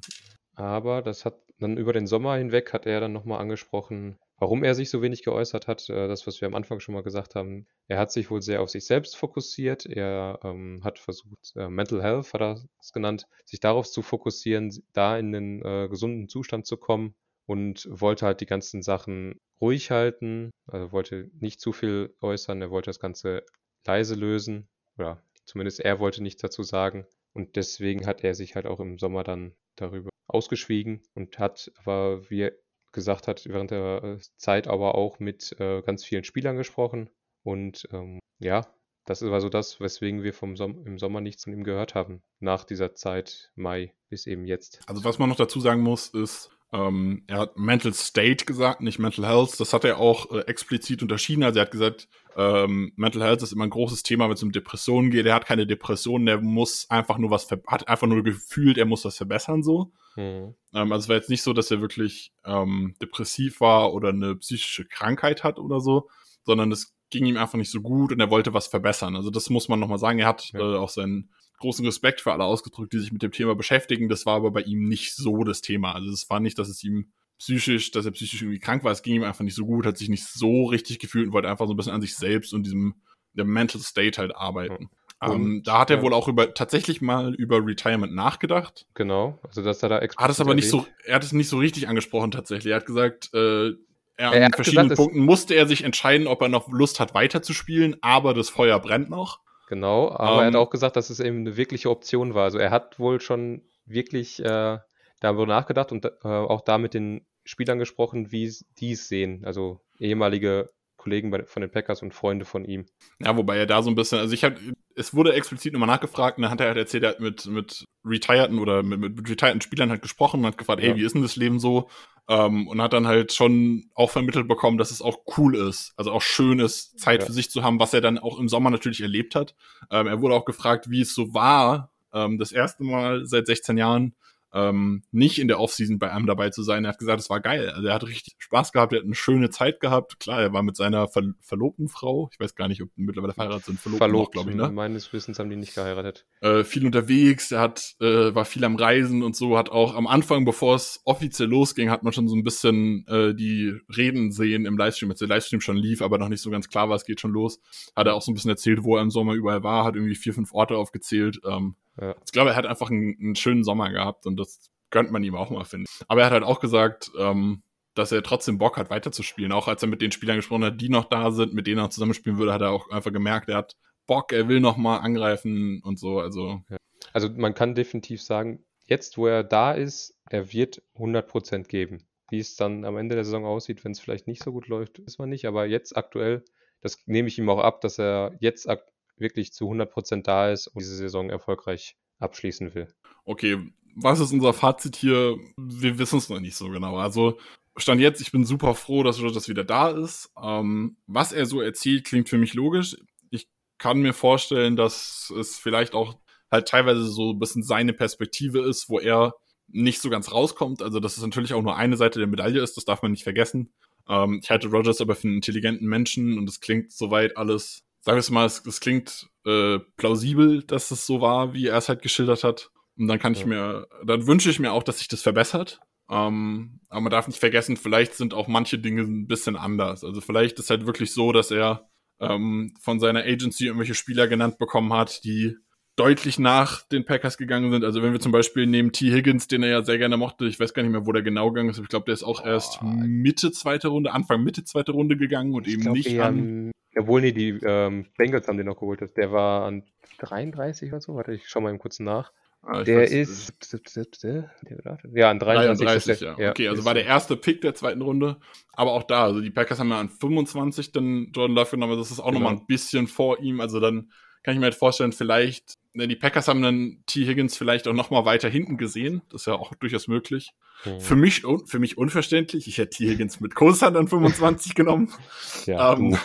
Aber das hat dann über den Sommer hinweg hat er dann nochmal angesprochen, Warum er sich so wenig geäußert hat, äh, das, was wir am Anfang schon mal gesagt haben, er hat sich wohl sehr auf sich selbst fokussiert. Er ähm, hat versucht, äh, Mental Health hat er es genannt, sich darauf zu fokussieren, da in den äh, gesunden Zustand zu kommen und wollte halt die ganzen Sachen ruhig halten, also wollte nicht zu viel äußern, er wollte das Ganze leise lösen oder zumindest er wollte nichts dazu sagen und deswegen hat er sich halt auch im Sommer dann darüber ausgeschwiegen und hat aber, wie gesagt hat, während der Zeit aber auch mit äh, ganz vielen Spielern gesprochen. Und ähm, ja, das ist also das, weswegen wir vom Som im Sommer nichts von ihm gehört haben. Nach dieser Zeit, Mai bis eben jetzt. Also was man noch dazu sagen muss, ist, ähm, er hat Mental State gesagt, nicht Mental Health. Das hat er auch äh, explizit unterschieden. Also er hat gesagt, ähm, Mental Health ist immer ein großes Thema, wenn es um Depressionen geht. Er hat keine Depressionen, der muss einfach nur was, hat einfach nur gefühlt, er muss was verbessern so. Mhm. Ähm, also es war jetzt nicht so, dass er wirklich ähm, depressiv war oder eine psychische Krankheit hat oder so, sondern es ging ihm einfach nicht so gut und er wollte was verbessern. Also das muss man nochmal sagen. Er hat ja. äh, auch seinen großen Respekt für alle ausgedrückt, die sich mit dem Thema beschäftigen. Das war aber bei ihm nicht so das Thema. Also es war nicht, dass es ihm psychisch, dass er psychisch irgendwie krank war. Es ging ihm einfach nicht so gut, hat sich nicht so richtig gefühlt und wollte einfach so ein bisschen an sich selbst und diesem der Mental State halt arbeiten. Und, ähm, da hat er ja. wohl auch über tatsächlich mal über Retirement nachgedacht. Genau, also dass er da Hat es aber nicht so, er hat es nicht so richtig angesprochen tatsächlich. Er hat gesagt, äh, er, er an verschiedenen gesagt, Punkten musste er sich entscheiden, ob er noch Lust hat weiterzuspielen, aber das Feuer brennt noch. Genau, aber um, er hat ähm. auch gesagt, dass es eben eine wirkliche Option war. Also er hat wohl schon wirklich äh, darüber nachgedacht und äh, auch da mit den Spielern gesprochen, wie die es sehen. Also ehemalige Kollegen bei, von den Packers und Freunde von ihm. Ja, wobei er da so ein bisschen, also ich habe, es wurde explizit nochmal nachgefragt und dann hat er halt erzählt, er hat mit, mit retireden oder mit, mit retireden Spielern halt gesprochen und hat gefragt, ja. ey, wie ist denn das Leben so? Ähm, und hat dann halt schon auch vermittelt bekommen, dass es auch cool ist, also auch schön ist, Zeit ja. für sich zu haben, was er dann auch im Sommer natürlich erlebt hat. Ähm, er wurde auch gefragt, wie es so war, ähm, das erste Mal seit 16 Jahren ähm, nicht in der Offseason bei einem dabei zu sein. Er hat gesagt, es war geil. Also er hat richtig Spaß gehabt, er hat eine schöne Zeit gehabt. Klar, er war mit seiner Ver verlobten Frau, ich weiß gar nicht, ob mittlerweile verheiratet sind, verlobt, verlobt glaube ich, ne? Meines Wissens haben die nicht geheiratet. Äh, viel unterwegs, er hat, äh, war viel am Reisen und so, hat auch am Anfang, bevor es offiziell losging, hat man schon so ein bisschen äh, die Reden sehen im Livestream, als der Livestream schon lief, aber noch nicht so ganz klar war, es geht schon los. Hat er auch so ein bisschen erzählt, wo er im Sommer überall war, hat irgendwie vier, fünf Orte aufgezählt. Ähm, ja. Ich glaube, er hat einfach einen, einen schönen Sommer gehabt und das gönnt man ihm auch mal, finde ich. Aber er hat halt auch gesagt, ähm, dass er trotzdem Bock hat, weiterzuspielen. Auch als er mit den Spielern gesprochen hat, die noch da sind, mit denen er zusammenspielen würde, hat er auch einfach gemerkt, er hat Bock, er will noch mal angreifen und so. Also, ja. also man kann definitiv sagen, jetzt, wo er da ist, er wird 100% geben. Wie es dann am Ende der Saison aussieht, wenn es vielleicht nicht so gut läuft, ist man nicht. Aber jetzt aktuell, das nehme ich ihm auch ab, dass er jetzt wirklich zu 100% da ist und diese Saison erfolgreich abschließen will. Okay, was ist unser Fazit hier? Wir wissen es noch nicht so genau. Also Stand jetzt, ich bin super froh, dass das wieder da ist. Ähm, was er so erzählt, klingt für mich logisch. Ich kann mir vorstellen, dass es vielleicht auch halt teilweise so ein bisschen seine Perspektive ist, wo er nicht so ganz rauskommt. Also, dass es natürlich auch nur eine Seite der Medaille ist, das darf man nicht vergessen. Ähm, ich halte Rogers aber für einen intelligenten Menschen und es klingt soweit alles, sagen wir es mal, es, es klingt äh, plausibel, dass es so war, wie er es halt geschildert hat. Und dann kann ich mir, dann wünsche ich mir auch, dass sich das verbessert. Ähm, aber man darf nicht vergessen, vielleicht sind auch manche Dinge ein bisschen anders. Also vielleicht ist halt wirklich so, dass er ähm, von seiner Agency irgendwelche Spieler genannt bekommen hat, die deutlich nach den Packers gegangen sind. Also wenn wir zum Beispiel nehmen T. Higgins, den er ja sehr gerne mochte, ich weiß gar nicht mehr, wo der genau gegangen ist, ich glaube, der ist auch erst Mitte zweite Runde, Anfang Mitte zweite Runde gegangen und eben nicht an. Jawohl, nee, die ähm, Bengals haben den noch geholt. Der war an 33 oder so. Warte, ich schau mal im kurzen nach. Ah, der weiß, ist ja an 33. 33 ja. ja. Okay, also war der erste Pick der zweiten Runde, aber auch da, also die Packers haben ja an 25 dann Jordan Love genommen, das ist auch genau. nochmal ein bisschen vor ihm, also dann kann ich mir halt vorstellen, vielleicht, die Packers haben dann T. Higgins vielleicht auch nochmal weiter hinten gesehen, das ist ja auch durchaus möglich. Hm. Für mich, für mich unverständlich, ich hätte T. Higgins mit Cosan an 25 genommen. Ja, ähm,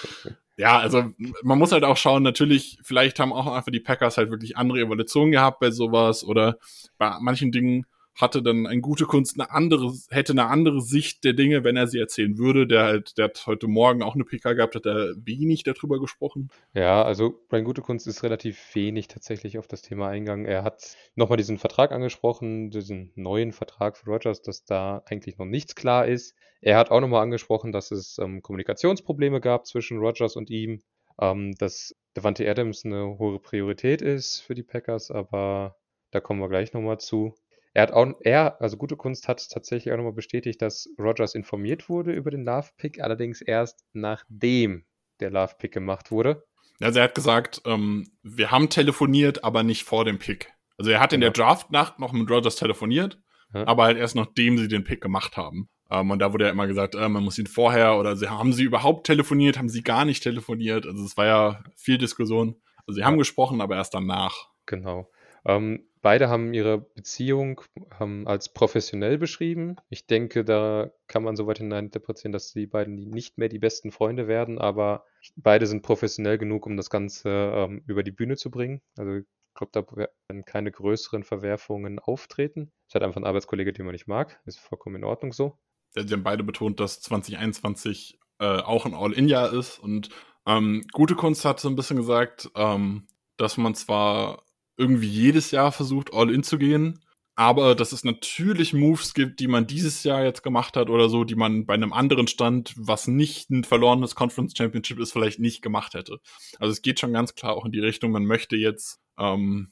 ja, also man muss halt auch schauen, natürlich, vielleicht haben auch einfach die Packers halt wirklich andere Evolutionen gehabt bei sowas oder bei manchen Dingen hatte dann ein gute Kunst eine andere, hätte eine andere Sicht der Dinge, wenn er sie erzählen würde. Der halt, der hat heute Morgen auch eine PK gehabt, hat er wenig darüber gesprochen. Ja, also Brian Gute Kunst ist relativ wenig tatsächlich auf das Thema eingegangen. Er hat nochmal diesen Vertrag angesprochen, diesen neuen Vertrag für Rogers, dass da eigentlich noch nichts klar ist. Er hat auch nochmal angesprochen, dass es ähm, Kommunikationsprobleme gab zwischen Rogers und ihm, ähm, dass Devante Adams eine hohe Priorität ist für die Packers, aber da kommen wir gleich nochmal zu. Er hat auch, er, also gute Kunst hat tatsächlich auch nochmal bestätigt, dass Rogers informiert wurde über den Love-Pick, allerdings erst nachdem der Love-Pick gemacht wurde. Also er hat gesagt, ähm, wir haben telefoniert, aber nicht vor dem Pick. Also er hat in der Draft-Nacht noch mit Rogers telefoniert, ja. aber halt erst nachdem sie den Pick gemacht haben. Ähm, und da wurde ja immer gesagt, äh, man muss ihn vorher oder sie, haben sie überhaupt telefoniert, haben sie gar nicht telefoniert. Also es war ja viel Diskussion. Also sie haben gesprochen, aber erst danach. Genau. Ähm, beide haben ihre Beziehung ähm, als professionell beschrieben. Ich denke, da kann man so weit hineininterpretieren, dass die beiden nicht mehr die besten Freunde werden, aber beide sind professionell genug, um das Ganze ähm, über die Bühne zu bringen. Also ich glaube, da werden keine größeren Verwerfungen auftreten. Das hat einfach ein Arbeitskollege, den man nicht mag. Ist vollkommen in Ordnung so. Ja, sie haben beide betont, dass 2021 äh, auch ein All-In-Jahr ist und ähm, gute Kunst hat so ein bisschen gesagt, ähm, dass man zwar irgendwie jedes Jahr versucht, all in zu gehen. Aber dass es natürlich Moves gibt, die man dieses Jahr jetzt gemacht hat oder so, die man bei einem anderen Stand, was nicht ein verlorenes Conference Championship ist, vielleicht nicht gemacht hätte. Also es geht schon ganz klar auch in die Richtung, man möchte jetzt, ähm,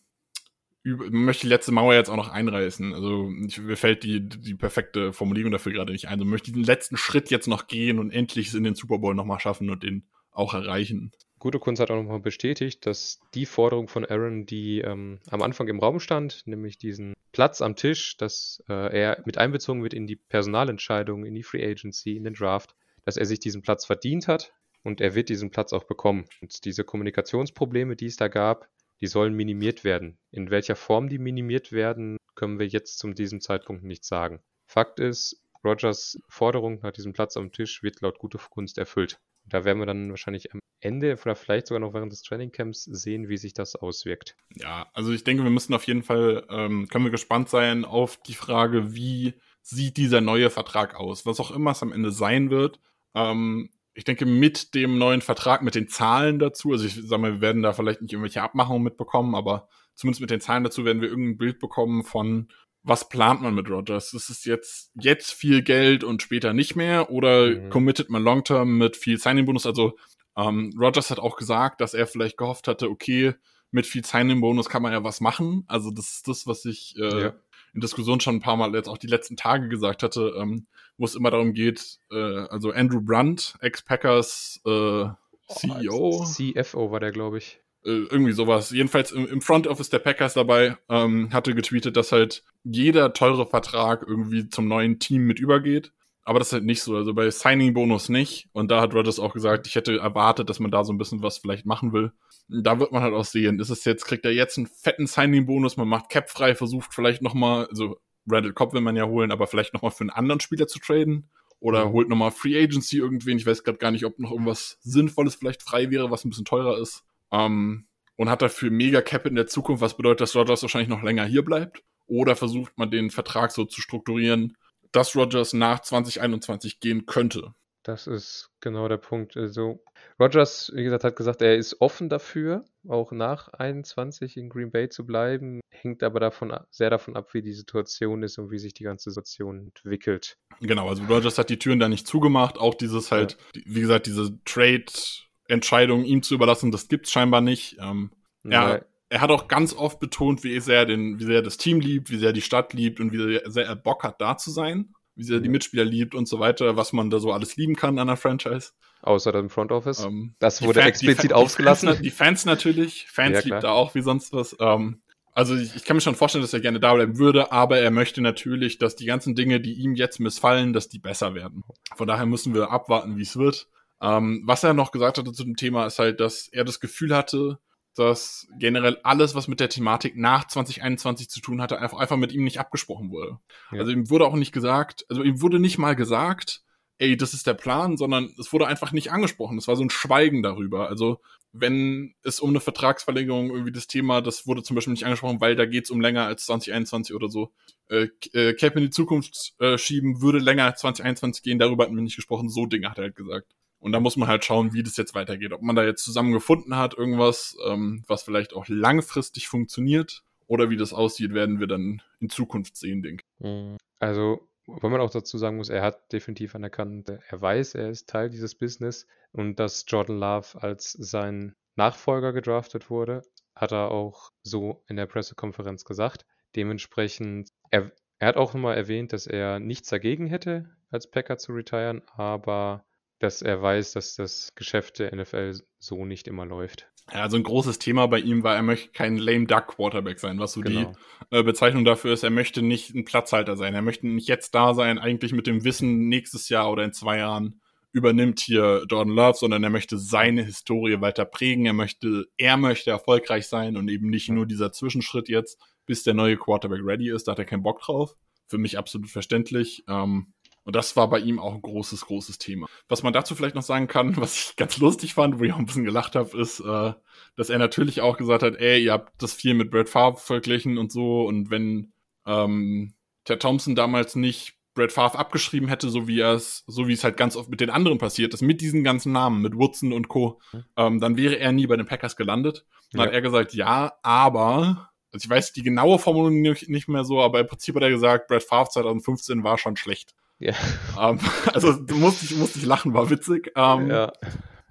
über, man möchte die letzte Mauer jetzt auch noch einreißen. Also mir fällt die, die perfekte Formulierung dafür gerade nicht ein. Man möchte den letzten Schritt jetzt noch gehen und endlich in den Super Bowl nochmal schaffen und den auch erreichen. Gute Kunst hat auch nochmal bestätigt, dass die Forderung von Aaron, die ähm, am Anfang im Raum stand, nämlich diesen Platz am Tisch, dass äh, er mit einbezogen wird in die Personalentscheidung, in die Free Agency, in den Draft, dass er sich diesen Platz verdient hat und er wird diesen Platz auch bekommen. Und diese Kommunikationsprobleme, die es da gab, die sollen minimiert werden. In welcher Form die minimiert werden, können wir jetzt zu diesem Zeitpunkt nicht sagen. Fakt ist, Rogers Forderung nach diesem Platz am Tisch wird laut Gute Kunst erfüllt. Da werden wir dann wahrscheinlich am Ende oder vielleicht sogar noch während des Trainingcamps sehen, wie sich das auswirkt. Ja, also ich denke, wir müssen auf jeden Fall, ähm, können wir gespannt sein auf die Frage, wie sieht dieser neue Vertrag aus? Was auch immer es am Ende sein wird. Ähm, ich denke, mit dem neuen Vertrag, mit den Zahlen dazu, also ich sag mal, wir werden da vielleicht nicht irgendwelche Abmachungen mitbekommen, aber zumindest mit den Zahlen dazu werden wir irgendein Bild bekommen von, was plant man mit Rogers? Ist es jetzt, jetzt viel Geld und später nicht mehr oder mhm. committet man long-term mit viel Signing-Bonus? Also ähm, Rogers hat auch gesagt, dass er vielleicht gehofft hatte, okay, mit viel Signing-Bonus kann man ja was machen. Also das ist das, was ich äh, ja. in Diskussion schon ein paar Mal jetzt auch die letzten Tage gesagt hatte, ähm, wo es immer darum geht, äh, also Andrew Brandt, Ex-Packers äh, CEO. Oh, CFO war der, glaube ich. Äh, irgendwie sowas. Jedenfalls im, im, Front Office der Packers dabei ähm, hatte getweetet, dass halt jeder teure Vertrag irgendwie zum neuen Team mit übergeht. Aber das ist halt nicht so. Also bei Signing-Bonus nicht. Und da hat Rodgers auch gesagt, ich hätte erwartet, dass man da so ein bisschen was vielleicht machen will. Da wird man halt auch sehen, ist es jetzt, kriegt er jetzt einen fetten Signing-Bonus, man macht Cap frei, versucht vielleicht nochmal, also Randall Cobb will man ja holen, aber vielleicht nochmal für einen anderen Spieler zu traden. Oder holt nochmal Free Agency irgendwen. Ich weiß gerade gar nicht, ob noch irgendwas Sinnvolles vielleicht frei wäre, was ein bisschen teurer ist. Ähm, und hat dafür mega Cap in der Zukunft, was bedeutet, dass Rodgers wahrscheinlich noch länger hier bleibt. Oder versucht man den Vertrag so zu strukturieren, dass Rodgers nach 2021 gehen könnte. Das ist genau der Punkt. Also Rogers, wie gesagt, hat gesagt, er ist offen dafür, auch nach 21 in Green Bay zu bleiben. Hängt aber davon sehr davon ab, wie die Situation ist und wie sich die ganze Situation entwickelt. Genau, also Rogers hat die Türen da nicht zugemacht. Auch dieses halt, ja. wie gesagt, diese Trade Entscheidung ihm zu überlassen, das gibt's scheinbar nicht. Ähm, er, er hat auch ganz oft betont, wie sehr, den, wie sehr das Team liebt, wie sehr die Stadt liebt und wie sehr er Bock hat, da zu sein, wie sehr die Mitspieler liebt und so weiter, was man da so alles lieben kann an der Franchise. Außer dem Front Office. Ähm, das wurde Fan, explizit die, ausgelassen. Die Fans, die Fans, natürlich. Fans ja, liebt er auch wie sonst was. Ähm, also ich, ich, kann mir schon vorstellen, dass er gerne da bleiben würde, aber er möchte natürlich, dass die ganzen Dinge, die ihm jetzt missfallen, dass die besser werden. Von daher müssen wir abwarten, wie es wird. Ähm, was er noch gesagt hatte zu dem Thema ist halt, dass er das Gefühl hatte, dass generell alles, was mit der Thematik nach 2021 zu tun hatte, einfach, einfach mit ihm nicht abgesprochen wurde. Ja. Also ihm wurde auch nicht gesagt, also ihm wurde nicht mal gesagt, ey, das ist der Plan, sondern es wurde einfach nicht angesprochen. Es war so ein Schweigen darüber. Also wenn es um eine Vertragsverlängerung irgendwie das Thema, das wurde zum Beispiel nicht angesprochen, weil da geht es um länger als 2021 oder so. Äh, äh, Cap in die Zukunft äh, schieben würde länger als 2021 gehen, darüber hatten wir nicht gesprochen. So Dinge hat er halt gesagt. Und da muss man halt schauen, wie das jetzt weitergeht. Ob man da jetzt zusammen gefunden hat, irgendwas, ähm, was vielleicht auch langfristig funktioniert. Oder wie das aussieht, werden wir dann in Zukunft sehen, denke ich. Mhm. Also, wenn man auch dazu sagen muss, er hat definitiv anerkannt, er weiß, er ist Teil dieses Business und dass Jordan Love als sein Nachfolger gedraftet wurde, hat er auch so in der Pressekonferenz gesagt. Dementsprechend, er, er hat auch nochmal erwähnt, dass er nichts dagegen hätte, als Packer zu retiren, aber dass er weiß, dass das Geschäft der NFL so nicht immer läuft. Ja, also ein großes Thema bei ihm war, er möchte kein lame duck Quarterback sein, was so genau. die äh, Bezeichnung dafür ist. Er möchte nicht ein Platzhalter sein. Er möchte nicht jetzt da sein, eigentlich mit dem Wissen nächstes Jahr oder in zwei Jahren übernimmt hier Jordan Love, sondern er möchte seine Historie weiter prägen. Er möchte, er möchte erfolgreich sein und eben nicht nur dieser Zwischenschritt jetzt, bis der neue Quarterback ready ist. Da hat er keinen Bock drauf. Für mich absolut verständlich. Ähm, und das war bei ihm auch ein großes, großes Thema. Was man dazu vielleicht noch sagen kann, was ich ganz lustig fand, wo ich auch ein bisschen gelacht habe, ist, äh, dass er natürlich auch gesagt hat, ey, ihr habt das viel mit Brad Favre verglichen und so. Und wenn ähm, Ted Thompson damals nicht Brad Favre abgeschrieben hätte, so wie er es, so wie es halt ganz oft mit den anderen passiert ist, mit diesen ganzen Namen, mit Woodson und Co., mhm. ähm, dann wäre er nie bei den Packers gelandet. Dann ja. hat er gesagt, ja, aber, also ich weiß die genaue Formulierung nicht, nicht mehr so, aber im Prinzip hat er gesagt, Brad Favre 2015 war schon schlecht. Ja. Ähm, also du musst dich, musst lachen, war witzig. Ähm, ja.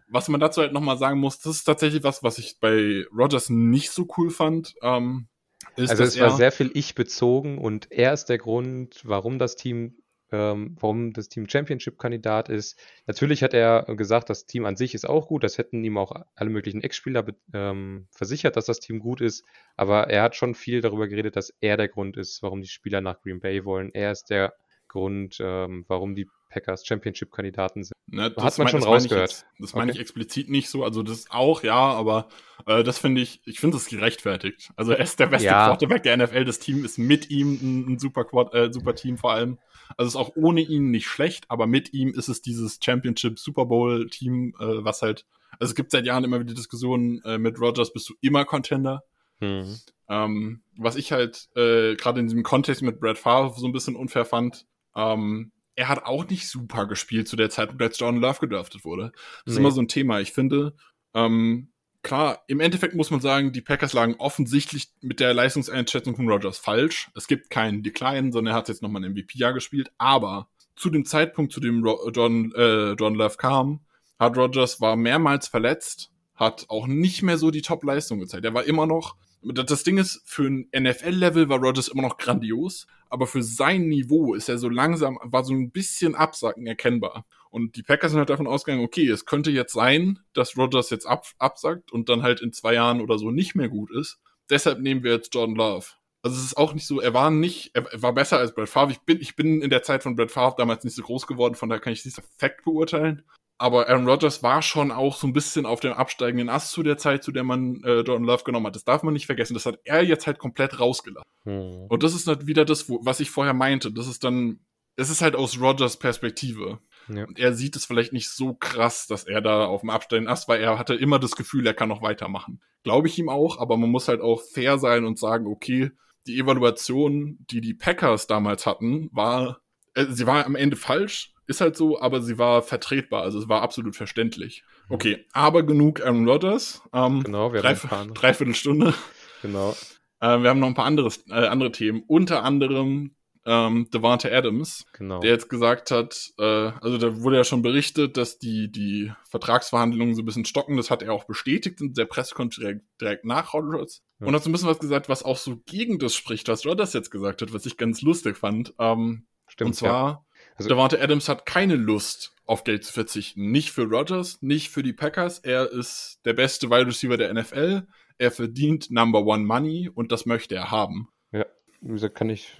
Was man dazu halt nochmal sagen muss, das ist tatsächlich was, was ich bei Rogers nicht so cool fand. Ähm, ist, also es war sehr viel ich bezogen und er ist der Grund, warum das Team, ähm, warum das Team Championship-Kandidat ist. Natürlich hat er gesagt, das Team an sich ist auch gut. Das hätten ihm auch alle möglichen Ex-Spieler ähm, versichert, dass das Team gut ist. Aber er hat schon viel darüber geredet, dass er der Grund ist, warum die Spieler nach Green Bay wollen. Er ist der Grund, ähm, warum die Packers Championship-Kandidaten sind. Ne, das Hat man mein- schon das meine rausgehört. jetzt- Das meine Okay. ich explizit nicht so. Also das auch, ja, aber äh, das finde ich, ich finde es gerechtfertigt. Also er ist der beste Ja. Quarterback der NFL. Das Team ist mit ihm ein, ein super, Quad, äh, super Team vor allem. Also es ist auch ohne ihn nicht schlecht, aber mit ihm ist es dieses Championship Super Bowl Team, äh, was halt, also es gibt seit Jahren immer wieder Diskussionen, äh, mit Rogers bist du immer Contender. Mhm. Ähm, was ich halt äh, gerade in diesem Kontext mit Brad Favre so ein bisschen unfair fand, ähm, er hat auch nicht super gespielt zu der Zeit, als Jordan Love gedraftet wurde. Das ist Nee. immer so ein Thema. Ich finde, ähm, klar, im Endeffekt muss man sagen, die Packers lagen offensichtlich mit der Leistungseinschätzung von Rogers falsch. Es gibt keinen Decline, sondern er hat jetzt nochmal ein MVP-Jahr gespielt. Aber zu dem Zeitpunkt, zu dem Ro äh, Jordan Love kam, hat Rogers war mehrmals verletzt, hat auch nicht mehr so die Top-Leistung gezeigt. Er war immer noch, das Ding ist, für ein NFL-Level war Rogers immer noch grandios, aber für sein Niveau ist er so langsam, war so ein bisschen Absacken erkennbar. Und die Packers sind halt davon ausgegangen, okay, es könnte jetzt sein, dass Rogers jetzt ab, absackt und dann halt in zwei Jahren oder so nicht mehr gut ist. Deshalb nehmen wir jetzt Jordan Love. Also es ist auch nicht so, er war nicht, er, er war besser als Brad Favre. Ich bin, ich bin in der Zeit von Brad Favre damals nicht so groß geworden, von daher kann ich es nicht perfekt beurteilen. Aber Aaron Rodgers war schon auch so ein bisschen auf dem absteigenden Ast zu der Zeit, zu der man äh, Jordan Love genommen hat. Das darf man nicht vergessen. Das hat er jetzt halt komplett rausgelassen. Mhm. Und das ist halt wieder das, wo, was ich vorher meinte. Das ist dann, es ist halt aus Rodgers Perspektive. Ja. Und er sieht es vielleicht nicht so krass, dass er da auf dem absteigenden Ast war. Er hatte immer das Gefühl, er kann noch weitermachen. Glaube ich ihm auch, aber man muss halt auch fair sein und sagen, okay, die Evaluation, die die Packers damals hatten, war, äh, sie war am Ende falsch, ist halt so, aber sie war vertretbar, also es war absolut verständlich. Okay, aber genug Aaron Rodgers. Ähm, Genau, wir haben drei, dreiviertel Stunde. Genau. Äh, wir haben noch ein paar anderes, äh, andere Themen, unter anderem ähm, Devante Adams, Genau. der jetzt gesagt hat, äh, also da wurde ja schon berichtet, dass die, die Vertragsverhandlungen so ein bisschen stocken. Das hat er auch bestätigt in der Pressekonferenz direkt, direkt nach Rodgers. Ja. Und hat so ein bisschen was gesagt, was auch so gegen das spricht, was Rodgers jetzt gesagt hat, was ich ganz lustig fand. Ähm, Stimmt. und zwar, Also- Devante Adams hat keine Lust, auf Geld zu verzichten. Nicht für Rodgers, nicht für die Packers. Er ist der beste Wide Receiver der NFL. Er verdient Number One Money und das möchte er haben. Ja, wie gesagt, kann ich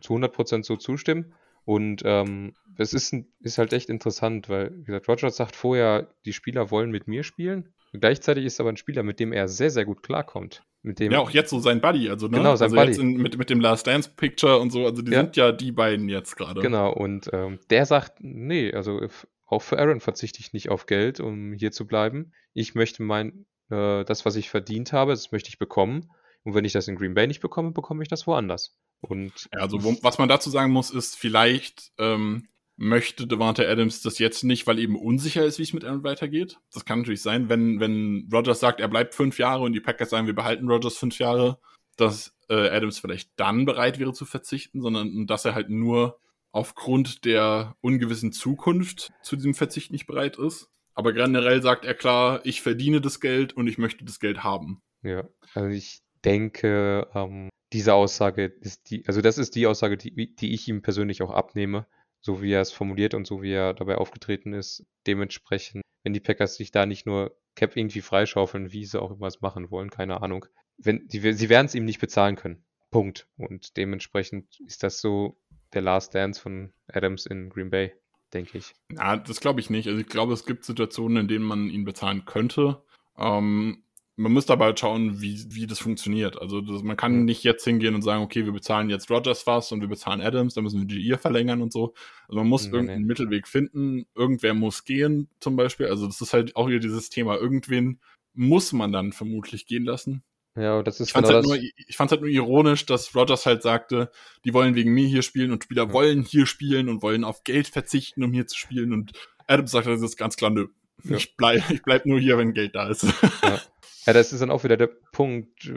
zu 100% so zustimmen. Und ähm, es ist, ist halt echt interessant, weil, wie gesagt, Rogers sagt vorher, die Spieler wollen mit mir spielen. Gleichzeitig ist aber ein Spieler, mit dem er sehr, sehr gut klarkommt. Mit dem, Ja, auch jetzt so sein Buddy, also ne? Genau, sein also jetzt Buddy. in, mit, mit dem Last Dance Picture und so, also die Ja. sind ja die beiden jetzt gerade. Genau, und ähm, der sagt, nee, also auch für Aaron verzichte ich nicht auf Geld, um hier zu bleiben. Ich möchte mein, äh, das, was ich verdient habe, das möchte ich bekommen. Und wenn ich das in Green Bay nicht bekomme, bekomme ich das woanders. Und Ja, also wo, was man dazu sagen muss, ist, vielleicht ähm, möchte Devante Adams das jetzt nicht, weil eben unsicher ist, wie es mit Aaron weitergeht. Das kann natürlich sein, wenn, wenn Rodgers sagt, er bleibt fünf Jahre und die Packers sagen, wir behalten Rodgers fünf Jahre, dass äh, Adams vielleicht dann bereit wäre zu verzichten, sondern dass er halt nur aufgrund der ungewissen Zukunft zu diesem Verzicht nicht bereit ist. Aber generell sagt er klar, ich verdiene das Geld und ich möchte das Geld haben. Ja, also ich denke, ähm, diese Aussage ist die, also das ist die Aussage, die, die ich ihm persönlich auch abnehme, so wie er es formuliert und so wie er dabei aufgetreten ist. Dementsprechend, wenn die Packers sich da nicht nur Cap irgendwie freischaufeln, wie sie auch immer es machen wollen, keine Ahnung. Wenn, die, sie werden es ihm nicht bezahlen können. Punkt. Und dementsprechend ist das so der Last Dance von Adams in Green Bay, denke ich. Ja, das glaube ich nicht. Also ich glaube, es gibt Situationen, in denen man ihn bezahlen könnte. Ähm, man muss dabei halt schauen, wie, wie das funktioniert. Also das, man kann nicht jetzt hingehen und sagen, okay, wir bezahlen jetzt Rogers was und wir bezahlen Adams, dann müssen wir die ihr verlängern und so. Also man muss Nee, irgendeinen nee. Mittelweg finden. Irgendwer muss gehen, zum Beispiel. Also das ist halt auch wieder dieses Thema. Irgendwen muss man dann vermutlich gehen lassen. Ja, das ist Ich fand genau halt, das. nur, ich fand's halt nur ironisch, dass Rogers halt sagte, die wollen wegen mir hier spielen und Spieler Ja. wollen hier spielen und wollen auf Geld verzichten, um hier zu spielen. Und Adams sagt, das ist ganz klar, nö. Ja. Ich, bleib, ich bleib nur hier, wenn Geld da ist. Ja, das ist dann auch wieder der Punkt,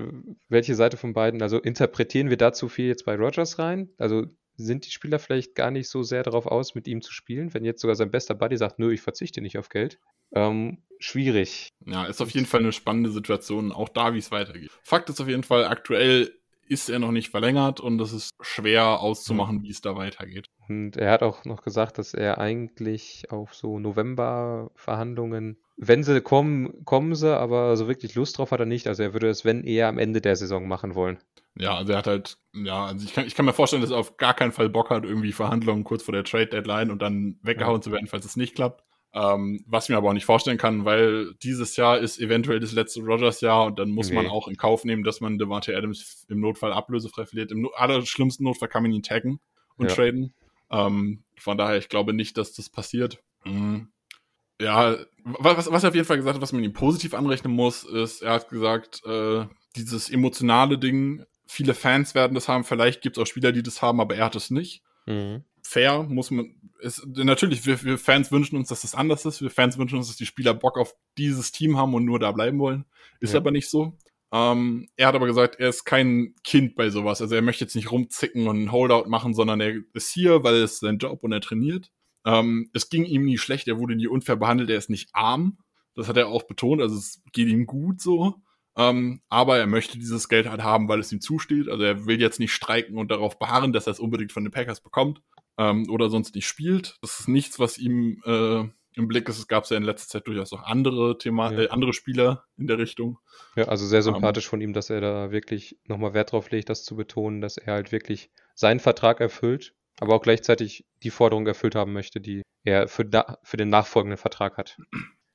welche Seite von beiden, also interpretieren wir da zu viel jetzt bei Rogers rein? Also sind die Spieler vielleicht gar nicht so sehr darauf aus, mit ihm zu spielen, wenn jetzt sogar sein bester Buddy sagt, nö, ich verzichte nicht auf Geld? Ähm, schwierig. ja, ist auf jeden Fall eine spannende Situation, auch da, wie es weitergeht. Fakt ist auf jedenLl, aktuell ist er noch nicht verlängert und es ist schwer auszumachen, wie es da weitergeht. Und er hat auch noch gesagt, dass er eigentlich auf so November-Verhandlungen, wenn sie kommen, kommen sie, aber so wirklich Lust drauf hat er nicht. Also er würde es, wenn eher am Ende der Saison machen wollen. Ja, also er hat halt, ja, also ich kann, ich kann mir vorstellen, dass er auf gar keinen Fall Bock hat, irgendwie Verhandlungen kurz vor der Trade-Deadline und dann weggehauen ja. zu werden, falls es nicht klappt. Ähm, was ich mir aber auch nicht vorstellen kann, weil dieses Jahr ist eventuell das letzte Rogers-Jahr und dann muss nee. man auch in Kauf nehmen, dass man Devante Adams im Notfall ablösefrei verliert. Im allerschlimmsten Notfall kann man ihn taggen und ja. traden. Ähm, von daher, ich glaube nicht, dass das passiert. Mhm. Ja, was, was er auf jeden Fall gesagt hat, was man ihm positiv anrechnen muss, ist, er hat gesagt, äh, dieses emotionale Ding, viele Fans werden das haben, vielleicht gibt es auch Spieler, die das haben, aber er hat es nicht. Mhm. Fair muss man, ist, natürlich, wir, wir Fans wünschen uns, dass das anders ist. Wir Fans wünschen uns, dass die Spieler Bock auf dieses Team haben und nur da bleiben wollen. Ist ja. aber nicht so. Ähm, er hat aber gesagt, er ist kein Kind bei sowas. Also er möchte jetzt nicht rumzicken und ein Holdout machen, sondern er ist hier, weil es sein Job und er trainiert. Ähm, es ging ihm nie schlecht, er wurde nie unfair behandelt, er ist nicht arm. Das hat er auch betont, also es geht ihm gut so. Ähm, aber er möchte dieses Geld halt haben, weil es ihm zusteht. Also er will jetzt nicht streiken und darauf beharren, dass er es unbedingt von den Packers bekommt ähm, oder sonst nicht spielt. Das ist nichts, was ihm äh, im Blick ist. Es gab ja in letzter Zeit durchaus auch andere Thema, ja. äh, andere Spieler in der Richtung. Ja, also sehr ähm, sympathisch von ihm, dass er da wirklich nochmal Wert drauf legt, das zu betonen, dass er halt wirklich seinen Vertrag erfüllt aber auch gleichzeitig die Forderung erfüllt haben möchte, die er für, da, für den nachfolgenden Vertrag hat.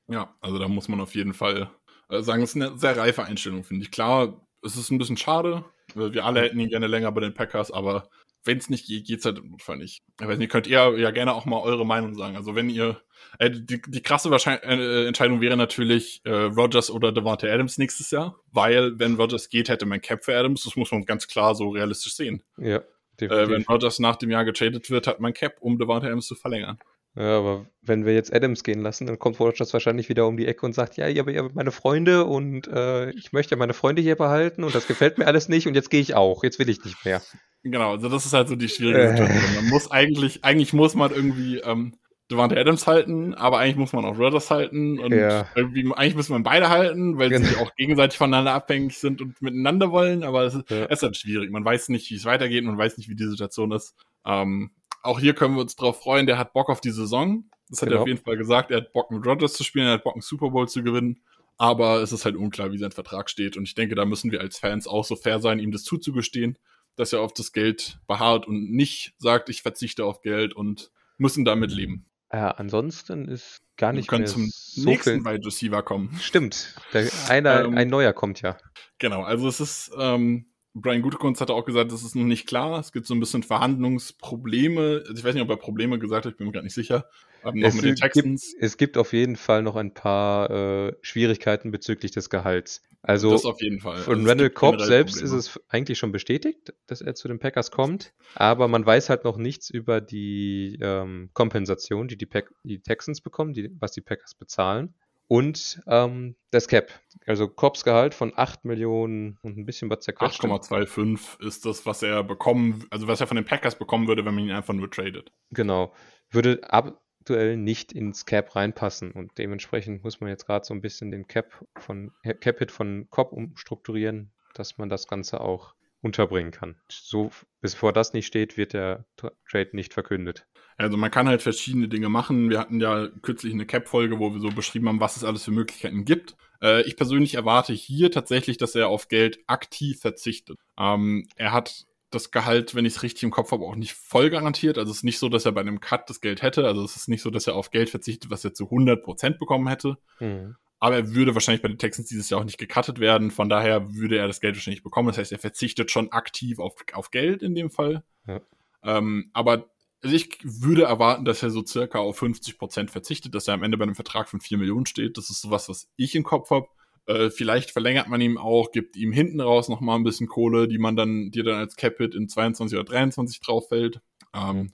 Ja, also da muss man auf jeden Fall äh, sagen, es ist eine sehr reife Einstellung, finde ich. Klar, es ist ein bisschen schade. Wir alle hätten ihn gerne länger bei den Packers, aber wenn es nicht geht, geht es halt im Notfall nicht. Ich weiß nicht, könnt ihr ja gerne auch mal eure Meinung sagen. Also wenn ihr, äh, die, die krasse Wahrscheinlich äh, Entscheidung wäre natürlich äh, Rogers oder Devante Adams nächstes Jahr, weil wenn Rogers geht, hätte man Cap für Adams. Das muss man ganz klar so realistisch sehen. Ja. Äh, wenn Rodgers nach dem Jahr getradet wird, hat man Cap, um Devante Adams zu verlängern. Ja, aber wenn wir jetzt Adams gehen lassen, dann kommt Rodgers wahrscheinlich wieder um die Ecke und sagt, ja, ich habe ja meine Freunde und äh, ich möchte ja meine Freunde hier behalten und das gefällt mir alles nicht und jetzt gehe ich auch, jetzt will ich nicht mehr. Genau, also das ist halt so die schwierige. Situation. Man muss eigentlich, eigentlich muss man irgendwie ähm, Devante Adams halten, aber eigentlich muss man auch Rodgers halten und ja. irgendwie, eigentlich müssen man beide halten, weil genau. sie auch gegenseitig voneinander abhängig sind und miteinander wollen, aber es ist, ja. es ist halt schwierig. Man weiß nicht, wie es weitergeht, man weiß nicht, wie die Situation ist. Ähm, auch hier können wir uns drauf freuen, der hat Bock auf die Saison. Das hat genau. er auf jeden Fall gesagt. Er hat Bock mit Rodgers zu spielen, er hat Bock einen Super Bowl zu gewinnen. Aber es ist halt unklar, wie sein Vertrag steht. Und ich denke, da müssen wir als Fans auch so fair sein, ihm das zuzugestehen, dass er auf das Geld beharrt und nicht sagt, ich verzichte auf Geld und müssen damit leben. Ja, ansonsten ist gar nicht Wir können mehr zum so nächsten viel... Wide Receiver kommen. Stimmt, der, einer, ähm, ein neuer kommt ja. Genau, also es ist, ähm, Brian Gutekunst hatte auch gesagt, das ist noch nicht klar. Es gibt so ein bisschen Verhandlungsprobleme. Also ich weiß nicht, ob er Probleme gesagt hat, ich bin mir gar nicht sicher. Aber noch es, mit den Texans. Gibt, es gibt auf jeden Fall noch ein paar äh, Schwierigkeiten bezüglich des Gehalts. Also das auf jeden Fall. Von also Randall Cobb selbst Probleme. ist es eigentlich schon bestätigt, dass er zu den Packers kommt, aber man weiß halt noch nichts über die ähm, Kompensation, die die, Pack die Texans bekommen, die, was die Packers bezahlen. Und ähm, das Cap. Also Cobbs Gehalt von 8 Millionen und ein bisschen was zerquetscht. 8,25 ist das, was er bekommen, also was er von den Packers bekommen würde, wenn man ihn einfach nur tradet. Genau. Würde aktuell nicht ins Cap reinpassen. Und dementsprechend muss man jetzt gerade so ein bisschen den Cap von Capit von Cobb umstrukturieren, dass man das Ganze auch unterbringen kann. So, bevor das nicht steht, wird der Trade nicht verkündet. Also man kann halt verschiedene Dinge machen. Wir hatten ja kürzlich eine Cap-Folge, wo wir so beschrieben haben, was es alles für Möglichkeiten gibt. Äh, ich persönlich erwarte hier tatsächlich, dass er auf Geld aktiv verzichtet. Ähm, er hat das Gehalt, wenn ich es richtig im Kopf habe, auch nicht voll garantiert. Also es ist nicht so, dass er bei einem Cut das Geld hätte. Also es ist nicht so, dass er auf Geld verzichtet, was er zu 100% bekommen hätte. Mhm. Aber er würde wahrscheinlich bei den Texans dieses Jahr auch nicht gecuttet werden. Von daher würde er das Geld wahrscheinlich bekommen. Das heißt, er verzichtet schon aktiv auf, auf Geld in dem Fall. Ja. Ähm, aber also ich würde erwarten, dass er so circa auf 50% verzichtet, dass er am Ende bei einem Vertrag von 4 Millionen steht. Das ist sowas, was ich im Kopf habe. Äh, vielleicht verlängert man ihm auch, gibt ihm hinten raus noch mal ein bisschen Kohle, die man dann, dir dann als Capit in 22 oder 23 drauf fällt. Ähm,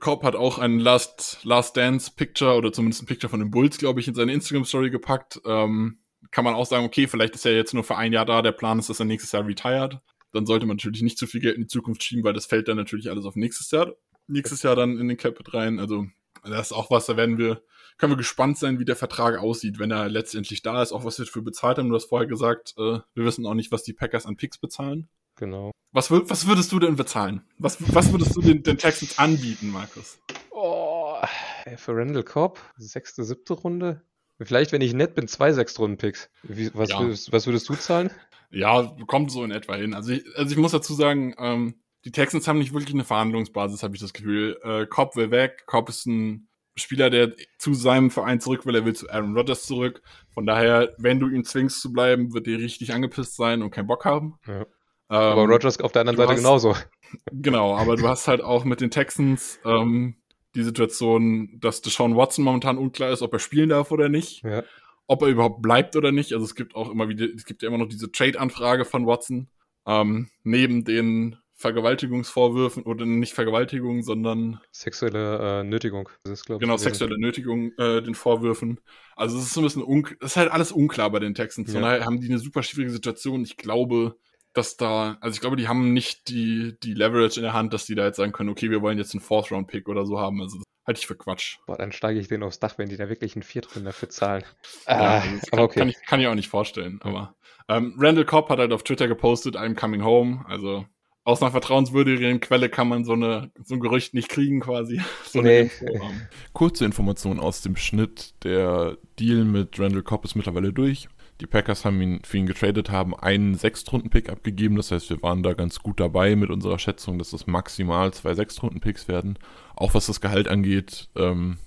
Cobb hat auch ein Last, Last Dance Picture oder zumindest ein Picture von den Bulls, glaube ich, in seine Instagram Story gepackt. Ähm, kann man auch sagen, okay, vielleicht ist er jetzt nur für ein Jahr da. Der Plan ist, dass er nächstes Jahr retired. Dann sollte man natürlich nicht zu viel Geld in die Zukunft schieben, weil das fällt dann natürlich alles auf nächstes Jahr. Nächstes Jahr dann in den Capit rein. Also das ist auch was, da werden wir können wir gespannt sein, wie der Vertrag aussieht, wenn er letztendlich da ist, auch was wir für bezahlt haben. Du hast vorher gesagt, äh, wir wissen auch nicht, was die Packers an Picks bezahlen. Genau. Was, was würdest du denn bezahlen? Was, was würdest du den, den Texans anbieten, Markus? Oh, für Randall Cobb, sechste, siebte Runde. Vielleicht, wenn ich nett bin, zwei Sechstrunden-Picks. Was, ja. würdest, was würdest du zahlen? Ja, kommt so in etwa hin. Also ich, also ich muss dazu sagen, ähm, die Texans haben nicht wirklich eine Verhandlungsbasis, habe ich das Gefühl. Äh, Cobb will weg. Cobb ist ein Spieler, der zu seinem Verein zurück will. Er will zu Aaron Rodgers zurück. Von daher, wenn du ihn zwingst zu bleiben, wird er richtig angepisst sein und keinen Bock haben. Ja. Ähm, aber Rodgers auf der anderen Seite hast, genauso. Genau, aber du hast halt auch mit den Texans ähm, die Situation, dass Deshaun Watson momentan unklar ist, ob er spielen darf oder nicht. Ja. Ob er überhaupt bleibt oder nicht. Also es gibt auch immer wieder, es gibt ja immer noch diese Trade-Anfrage von Watson. Ähm, neben den Vergewaltigungsvorwürfen oder nicht Vergewaltigung, sondern sexuelle äh, Nötigung. Das ist, genau, sexuelle Nötigung, äh, den Vorwürfen. Also es ist so ein bisschen unklar, es ist halt alles unklar bei den Texans. Von ja. daher haben die eine super schwierige Situation. Ich glaube, dass da, also ich glaube, die haben nicht die, die Leverage in der Hand, dass die da jetzt sagen können, okay, wir wollen jetzt einen Fourth-Round-Pick oder so haben. Also das halte ich für Quatsch. Boah, dann steige ich den aufs Dach, wenn die da wirklich einen Viertrunden dafür zahlen. Ja, ah, kann, okay. kann, ich, kann ich auch nicht vorstellen. Aber ähm, Randall Cobb hat halt auf Twitter gepostet, I'm coming home. Also aus einer vertrauenswürdigen Quelle kann man so, eine, so ein Gerücht nicht kriegen quasi. So nee. Kurze Information aus dem Schnitt. Der Deal mit Randall Cobb ist mittlerweile durch. Die Packers haben ihn für ihn getradet, haben einen Sechstrunden-Pick abgegeben. Das heißt, wir waren da ganz gut dabei mit unserer Schätzung, dass das maximal zwei Sechstrunden-Picks werden. Auch was das Gehalt angeht, ähm,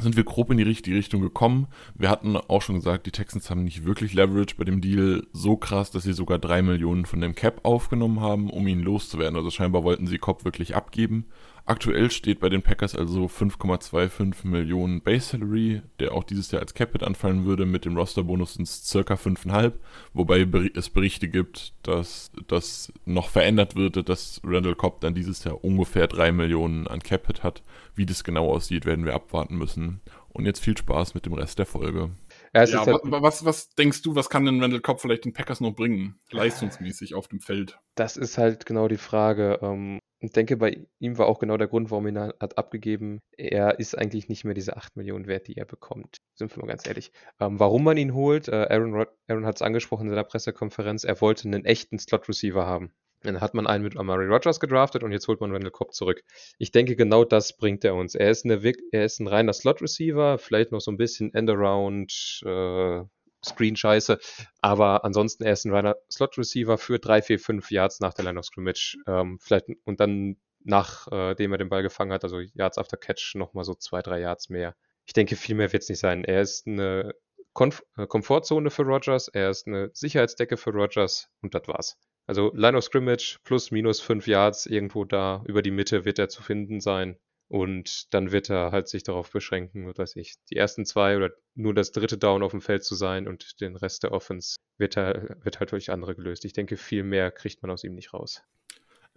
sind wir grob in die richtige Richtung gekommen. Wir hatten auch schon gesagt, die Texans haben nicht wirklich Leverage bei dem Deal so krass, dass sie sogar drei Millionen von dem Cap aufgenommen haben, um ihn loszuwerden. Also scheinbar wollten sie Cobb wirklich abgeben. Aktuell steht bei den Packers also 5,25 Millionen Base Salary, der auch dieses Jahr als Capit anfallen würde. Mit dem Rosterbonus sind es circa 5,5, wobei es Berichte gibt, dass das noch verändert wird, dass Randall Cobb dann dieses Jahr ungefähr 3 Millionen an Capit hat. Wie das genau aussieht, werden wir abwarten müssen. Und jetzt viel Spaß mit dem Rest der Folge. Ja, ja halt was, was denkst du, was kann denn Randall Cobb vielleicht den Packers noch bringen, leistungsmäßig auf dem Feld? Das ist halt genau die Frage. Ähm, ich denke, bei ihm war auch genau der Grund, warum er ihn hat abgegeben. Er ist eigentlich nicht mehr diese 8 Millionen wert, die er bekommt. Sind wir mal ganz ehrlich. Ähm, warum man ihn holt, äh, Aaron, Aaron hat es angesprochen in seiner Pressekonferenz, er wollte einen echten Slot-Receiver haben. Dann hat man einen mit Amari Rogers gedraftet und jetzt holt man Randall Cobb zurück. Ich denke, genau das bringt er uns. Er ist, eine, er ist ein reiner Slot-Receiver, vielleicht noch so ein bisschen End-Around, äh, Screen-Scheiße. Aber ansonsten er ist ein reiner Slot-Receiver für 3, 4, 5 Yards nach der Line of Scrimmage. Ähm, vielleicht und dann nachdem äh, er den Ball gefangen hat, also Yards after Catch, nochmal so 2, 3 Yards mehr. Ich denke, viel mehr wird es nicht sein. Er ist eine äh, Komfortzone für Rogers, er ist eine Sicherheitsdecke für Rogers und das war's. Also Line of Scrimmage plus minus 5 Yards irgendwo da über die Mitte wird er zu finden sein. Und dann wird er halt sich darauf beschränken, was ich, die ersten zwei oder nur das dritte Down auf dem Feld zu sein und den Rest der Offense wird, er, wird halt durch andere gelöst. Ich denke, viel mehr kriegt man aus ihm nicht raus.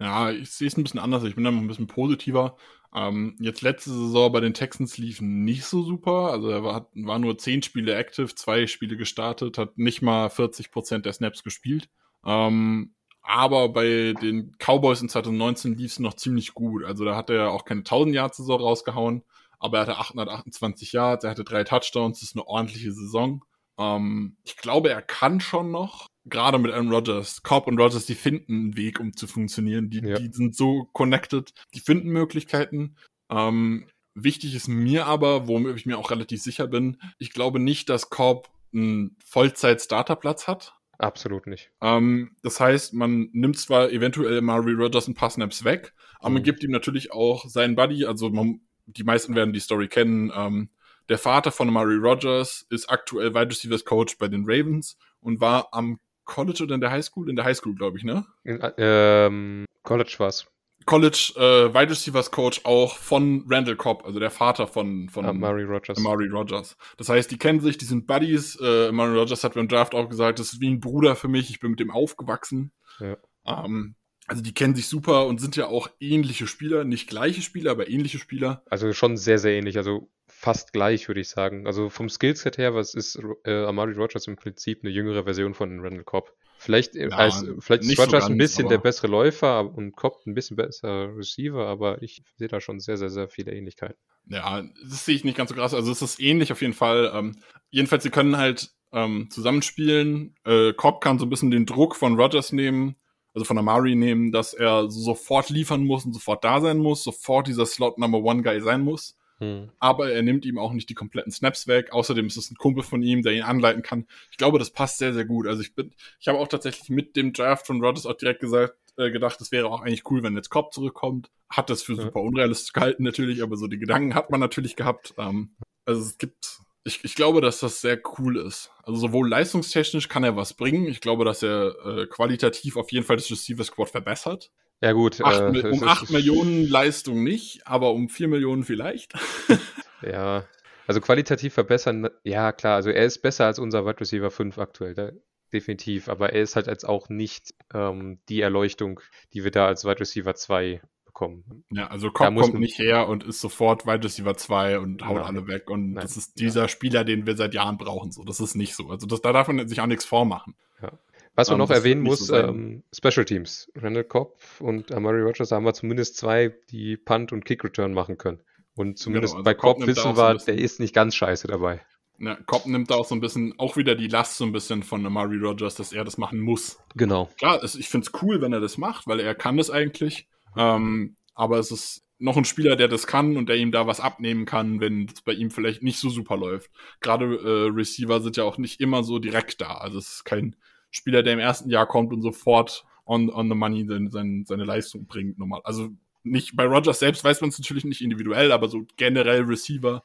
Ja, ich sehe es ein bisschen anders. Ich bin da ein bisschen positiver. Ähm, jetzt letzte Saison bei den Texans liefen nicht so super. Also er war, war nur zehn Spiele active, zwei Spiele gestartet, hat nicht mal 40 Prozent der Snaps gespielt. Ähm, aber bei den Cowboys in 2019 lief es noch ziemlich gut. Also da hat er auch keine 1000 Yards Saison rausgehauen, aber er hatte 828 Yards, er hatte drei Touchdowns, das ist eine ordentliche Saison. Ähm, ich glaube, er kann schon noch. Gerade mit Aaron Rodgers. Cobb und Rodgers, die finden einen Weg, um zu funktionieren. Die, ja. die sind so connected, die finden Möglichkeiten. Ähm, wichtig ist mir aber, womit ich mir auch relativ sicher bin, ich glaube nicht, dass Cobb einen Vollzeit-Starterplatz hat. Absolut nicht. Ähm, das heißt, man nimmt zwar eventuell Murray Rogers ein paar Snaps weg, aber mhm. man gibt ihm natürlich auch seinen Buddy, also man, die meisten werden die Story kennen. Ähm, der Vater von Murray Rogers ist aktuell Wide Receivers Coach bei den Ravens und war am College oder in der High School? In der High School, glaube ich, ne? In, ähm, College war's. College äh, Wide Receivers Coach auch von Randall Cobb, also der Vater von, von Amari Rogers. Amari Rogers. Das heißt, die kennen sich, die sind Buddies. Äh, Amari Rogers hat beim Draft auch gesagt, das ist wie ein Bruder für mich, ich bin mit dem aufgewachsen. Ja. Ähm, also die kennen sich super und sind ja auch ähnliche Spieler, nicht gleiche Spieler, aber ähnliche Spieler. Also schon sehr, sehr ähnlich, also fast gleich, würde ich sagen. Also vom Skillset her, was ist äh, Amari Rogers im Prinzip eine jüngere Version von Randall Cobb. Vielleicht, äh, ja, als, vielleicht ist Rogers so ein bisschen der bessere Läufer und Cobb ein bisschen besser Receiver, aber ich sehe da schon sehr, sehr, sehr viele Ähnlichkeiten. Ja, das sehe ich nicht ganz so krass. Also es ist ähnlich auf jeden Fall. Ähm, jedenfalls, sie können halt ähm, zusammenspielen. Äh, Cobb kann so ein bisschen den Druck von Rogers nehmen, also von Amari nehmen, dass er sofort liefern muss und sofort da sein muss, sofort dieser Slot Number One Guy sein muss. Hm. aber er nimmt ihm auch nicht die kompletten Snaps weg. Außerdem ist es ein Kumpel von ihm, der ihn anleiten kann. Ich glaube, das passt sehr, sehr gut. Also ich bin, ich habe auch tatsächlich mit dem Draft von Rodgers auch direkt gesagt, äh, gedacht, es wäre auch eigentlich cool, wenn jetzt Cobb zurückkommt. Hat das für ja. super unrealistisch gehalten natürlich, aber so die Gedanken hat man natürlich gehabt. Ähm, also es gibt ich, ich glaube, dass das sehr cool ist. Also sowohl leistungstechnisch kann er was bringen. Ich glaube, dass er äh, qualitativ auf jeden Fall das Receiver Squad verbessert. Ja gut. Acht, äh, um 8 Millionen Leistung nicht, aber um 4 Millionen vielleicht. ja, also qualitativ verbessern, ja klar, also er ist besser als unser Wide Receiver 5 aktuell, da, definitiv, aber er ist halt jetzt auch nicht ähm, die Erleuchtung, die wir da als Wide Receiver 2 bekommen. Ja, also Cobb kommt nicht her und ist sofort Wide Receiver 2 und haut Nein. alle weg. Und Nein. das ist dieser ja. Spieler, den wir seit Jahren brauchen. So, das ist nicht so. Also das, da darf man sich auch nichts vormachen. Ja. Was man um, ähm, noch erwähnen muss, so ähm, Special Teams. Randall Cobb und Amari Rogers haben wir zumindest zwei, die Punt und Kick Return machen können. Und zumindest genau, also bei Cobb, Cobb wissen wir, der ist nicht ganz scheiße dabei. Ja, Cobb nimmt da auch so ein bisschen, auch wieder die Last so ein bisschen von Amari Rogers, dass er das machen muss. Genau. Klar, ich finde es cool, wenn er das macht, weil er kann das eigentlich. Ähm, aber es ist noch ein Spieler, der das kann und der ihm da was abnehmen kann, wenn es bei ihm vielleicht nicht so super läuft. Gerade äh, Receiver sind ja auch nicht immer so direkt da. Also es ist kein Spieler, der im ersten Jahr kommt und sofort on, on the money seine, seine, seine Leistung bringt. Normal. Also nicht bei Rogers selbst weiß man es natürlich nicht individuell, aber so generell Receiver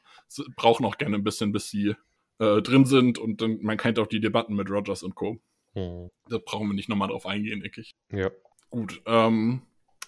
brauchen auch gerne ein bisschen, bis sie äh, drin sind und dann, man kennt auch die Debatten mit Rogers und Co. Hm. Da brauchen wir nicht nochmal drauf eingehen, denke ich. Ja. Gut. Ähm,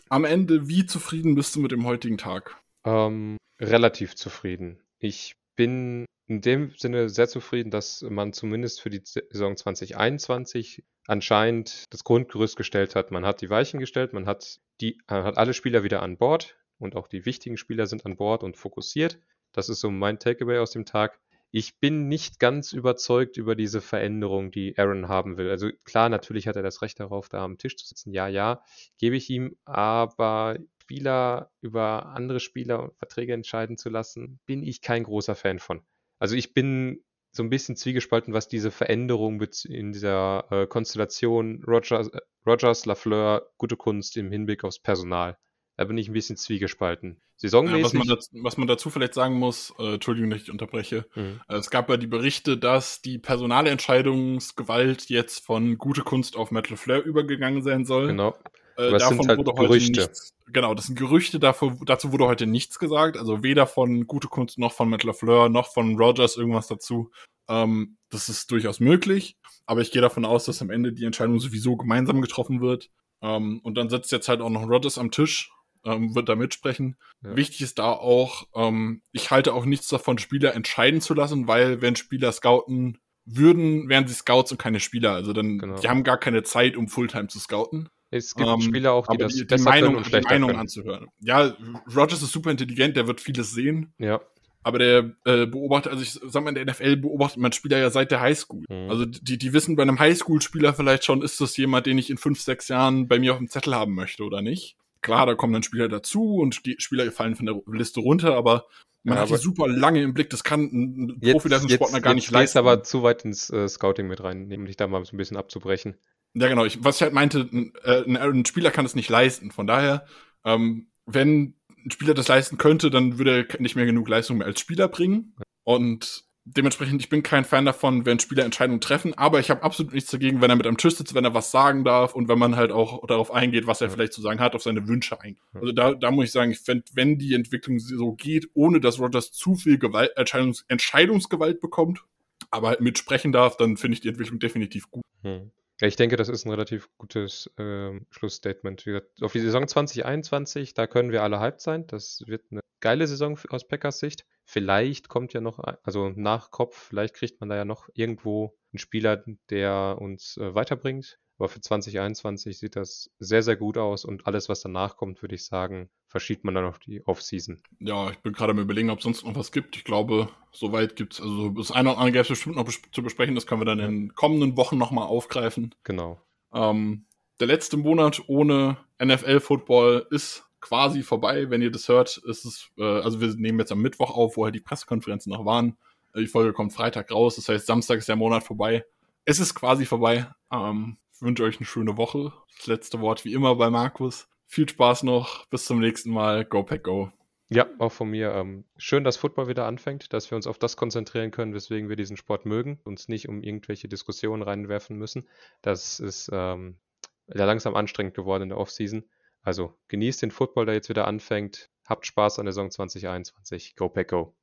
am Ende, wie zufrieden bist du mit dem heutigen Tag? Ähm, relativ zufrieden. Ich bin in dem Sinne sehr zufrieden, dass man zumindest für die Saison 2021 anscheinend das Grundgerüst gestellt hat. Man hat die Weichen gestellt, man hat, die, man hat alle Spieler wieder an Bord und auch die wichtigen Spieler sind an Bord und fokussiert. Das ist so mein Takeaway aus dem Tag. Ich bin nicht ganz überzeugt über diese Veränderung, die Aaron haben will. Also klar, natürlich hat er das Recht darauf, da am Tisch zu sitzen. Ja, ja, gebe ich ihm. Aber Spieler über andere Spieler und Verträge entscheiden zu lassen, bin ich kein großer Fan von. Also ich bin so ein bisschen zwiegespalten, was diese Veränderung in dieser äh, Konstellation Rogers, äh, Rogers, Lafleur, gute Kunst im Hinblick aufs Personal da bin ich ein bisschen zwiegespalten. Saisonmäßig. Ja, was, man dazu, was, man dazu, vielleicht sagen muss, äh, Entschuldigung, dass ich unterbreche. Mhm. Äh, es gab ja die Berichte, dass die personale Entscheidungsgewalt jetzt von gute Kunst auf Metal Flare übergegangen sein soll. Genau. Äh, davon halt wurde heute Gerüchte. nichts. Genau, das sind Gerüchte, davor, dazu wurde heute nichts gesagt. Also weder von gute Kunst noch von Metal Fleur noch von Rogers irgendwas dazu. Ähm, das ist durchaus möglich. Aber ich gehe davon aus, dass am Ende die Entscheidung sowieso gemeinsam getroffen wird. Ähm, und dann sitzt jetzt halt auch noch Rogers am Tisch ähm, wird da mitsprechen. Ja. Wichtig ist da auch, ähm, ich halte auch nichts davon, Spieler entscheiden zu lassen, weil wenn Spieler scouten würden, wären sie Scouts und keine Spieler. Also dann, genau. die haben gar keine Zeit, um Fulltime zu scouten. Es gibt ähm, Spieler auch, die das die, die Meinung, und die Meinung anzuhören. Ja, Rogers ist super intelligent, der wird vieles sehen. Ja. Aber der äh, beobachtet, also ich sag mal, in der NFL beobachtet man Spieler ja seit der Highschool. Mhm. Also die, die wissen bei einem Highschool-Spieler vielleicht schon, ist das jemand, den ich in fünf, sechs Jahren bei mir auf dem Zettel haben möchte oder nicht. Klar, da kommen dann Spieler dazu und die Spieler fallen von der Liste runter, aber man ja, hat die super lange im Blick, das kann ein Profileistungssportler gar nicht jetzt leisten. aber zu weit ins äh, Scouting mit rein, nämlich da mal so ein bisschen abzubrechen. Ja, genau. Ich, was ich halt meinte, ein, äh, ein Spieler kann es nicht leisten. Von daher, ähm, wenn ein Spieler das leisten könnte, dann würde er nicht mehr genug Leistung mehr als Spieler bringen. Und dementsprechend, ich bin kein Fan davon, wenn Spieler Entscheidungen treffen, aber ich habe absolut nichts dagegen, wenn er mit am Tisch sitzt, wenn er was sagen darf und wenn man halt auch darauf eingeht, was er vielleicht zu sagen hat, auf seine Wünsche eingeht. Also da, da muss ich sagen, ich fände, wenn die Entwicklung so geht, ohne dass Rogers zu viel Gewalt, Entscheidungs Entscheidungsgewalt bekommt, aber halt mitsprechen darf, dann finde ich die Entwicklung definitiv gut. Hm. Ich denke, das ist ein relativ gutes äh, Schlussstatement. Auf die Saison 2021, da können wir alle hyped sein. Das wird eine geile Saison aus Packers Sicht. Vielleicht kommt ja noch, also nach Kopf, vielleicht kriegt man da ja noch irgendwo einen Spieler, der uns äh, weiterbringt. Aber für 2021 sieht das sehr, sehr gut aus und alles, was danach kommt, würde ich sagen, verschiebt man dann auf die Off-Season. Ja, ich bin gerade am überlegen, ob es sonst noch was gibt. Ich glaube, soweit gibt es, also das eine oder andere gäbe es bestimmt noch bes zu besprechen. Das können wir dann ja. in kommenden Wochen nochmal aufgreifen. Genau. Ähm, der letzte Monat ohne NFL-Football ist quasi vorbei. Wenn ihr das hört, ist es, äh, also wir nehmen jetzt am Mittwoch auf, wo halt die Pressekonferenzen noch waren. Die Folge kommt Freitag raus, das heißt, Samstag ist der Monat vorbei. Es ist quasi vorbei. Ähm, wünsche euch eine schöne Woche. Das letzte Wort wie immer bei Markus. Viel Spaß noch. Bis zum nächsten Mal. Go Pack Go. Ja, auch von mir. Ähm, schön, dass Football wieder anfängt, dass wir uns auf das konzentrieren können, weswegen wir diesen Sport mögen, uns nicht um irgendwelche Diskussionen reinwerfen müssen. Das ist ähm, ja langsam anstrengend geworden in der Offseason. Also genießt den Football, der jetzt wieder anfängt. Habt Spaß an der Saison 2021. Go Pack Go!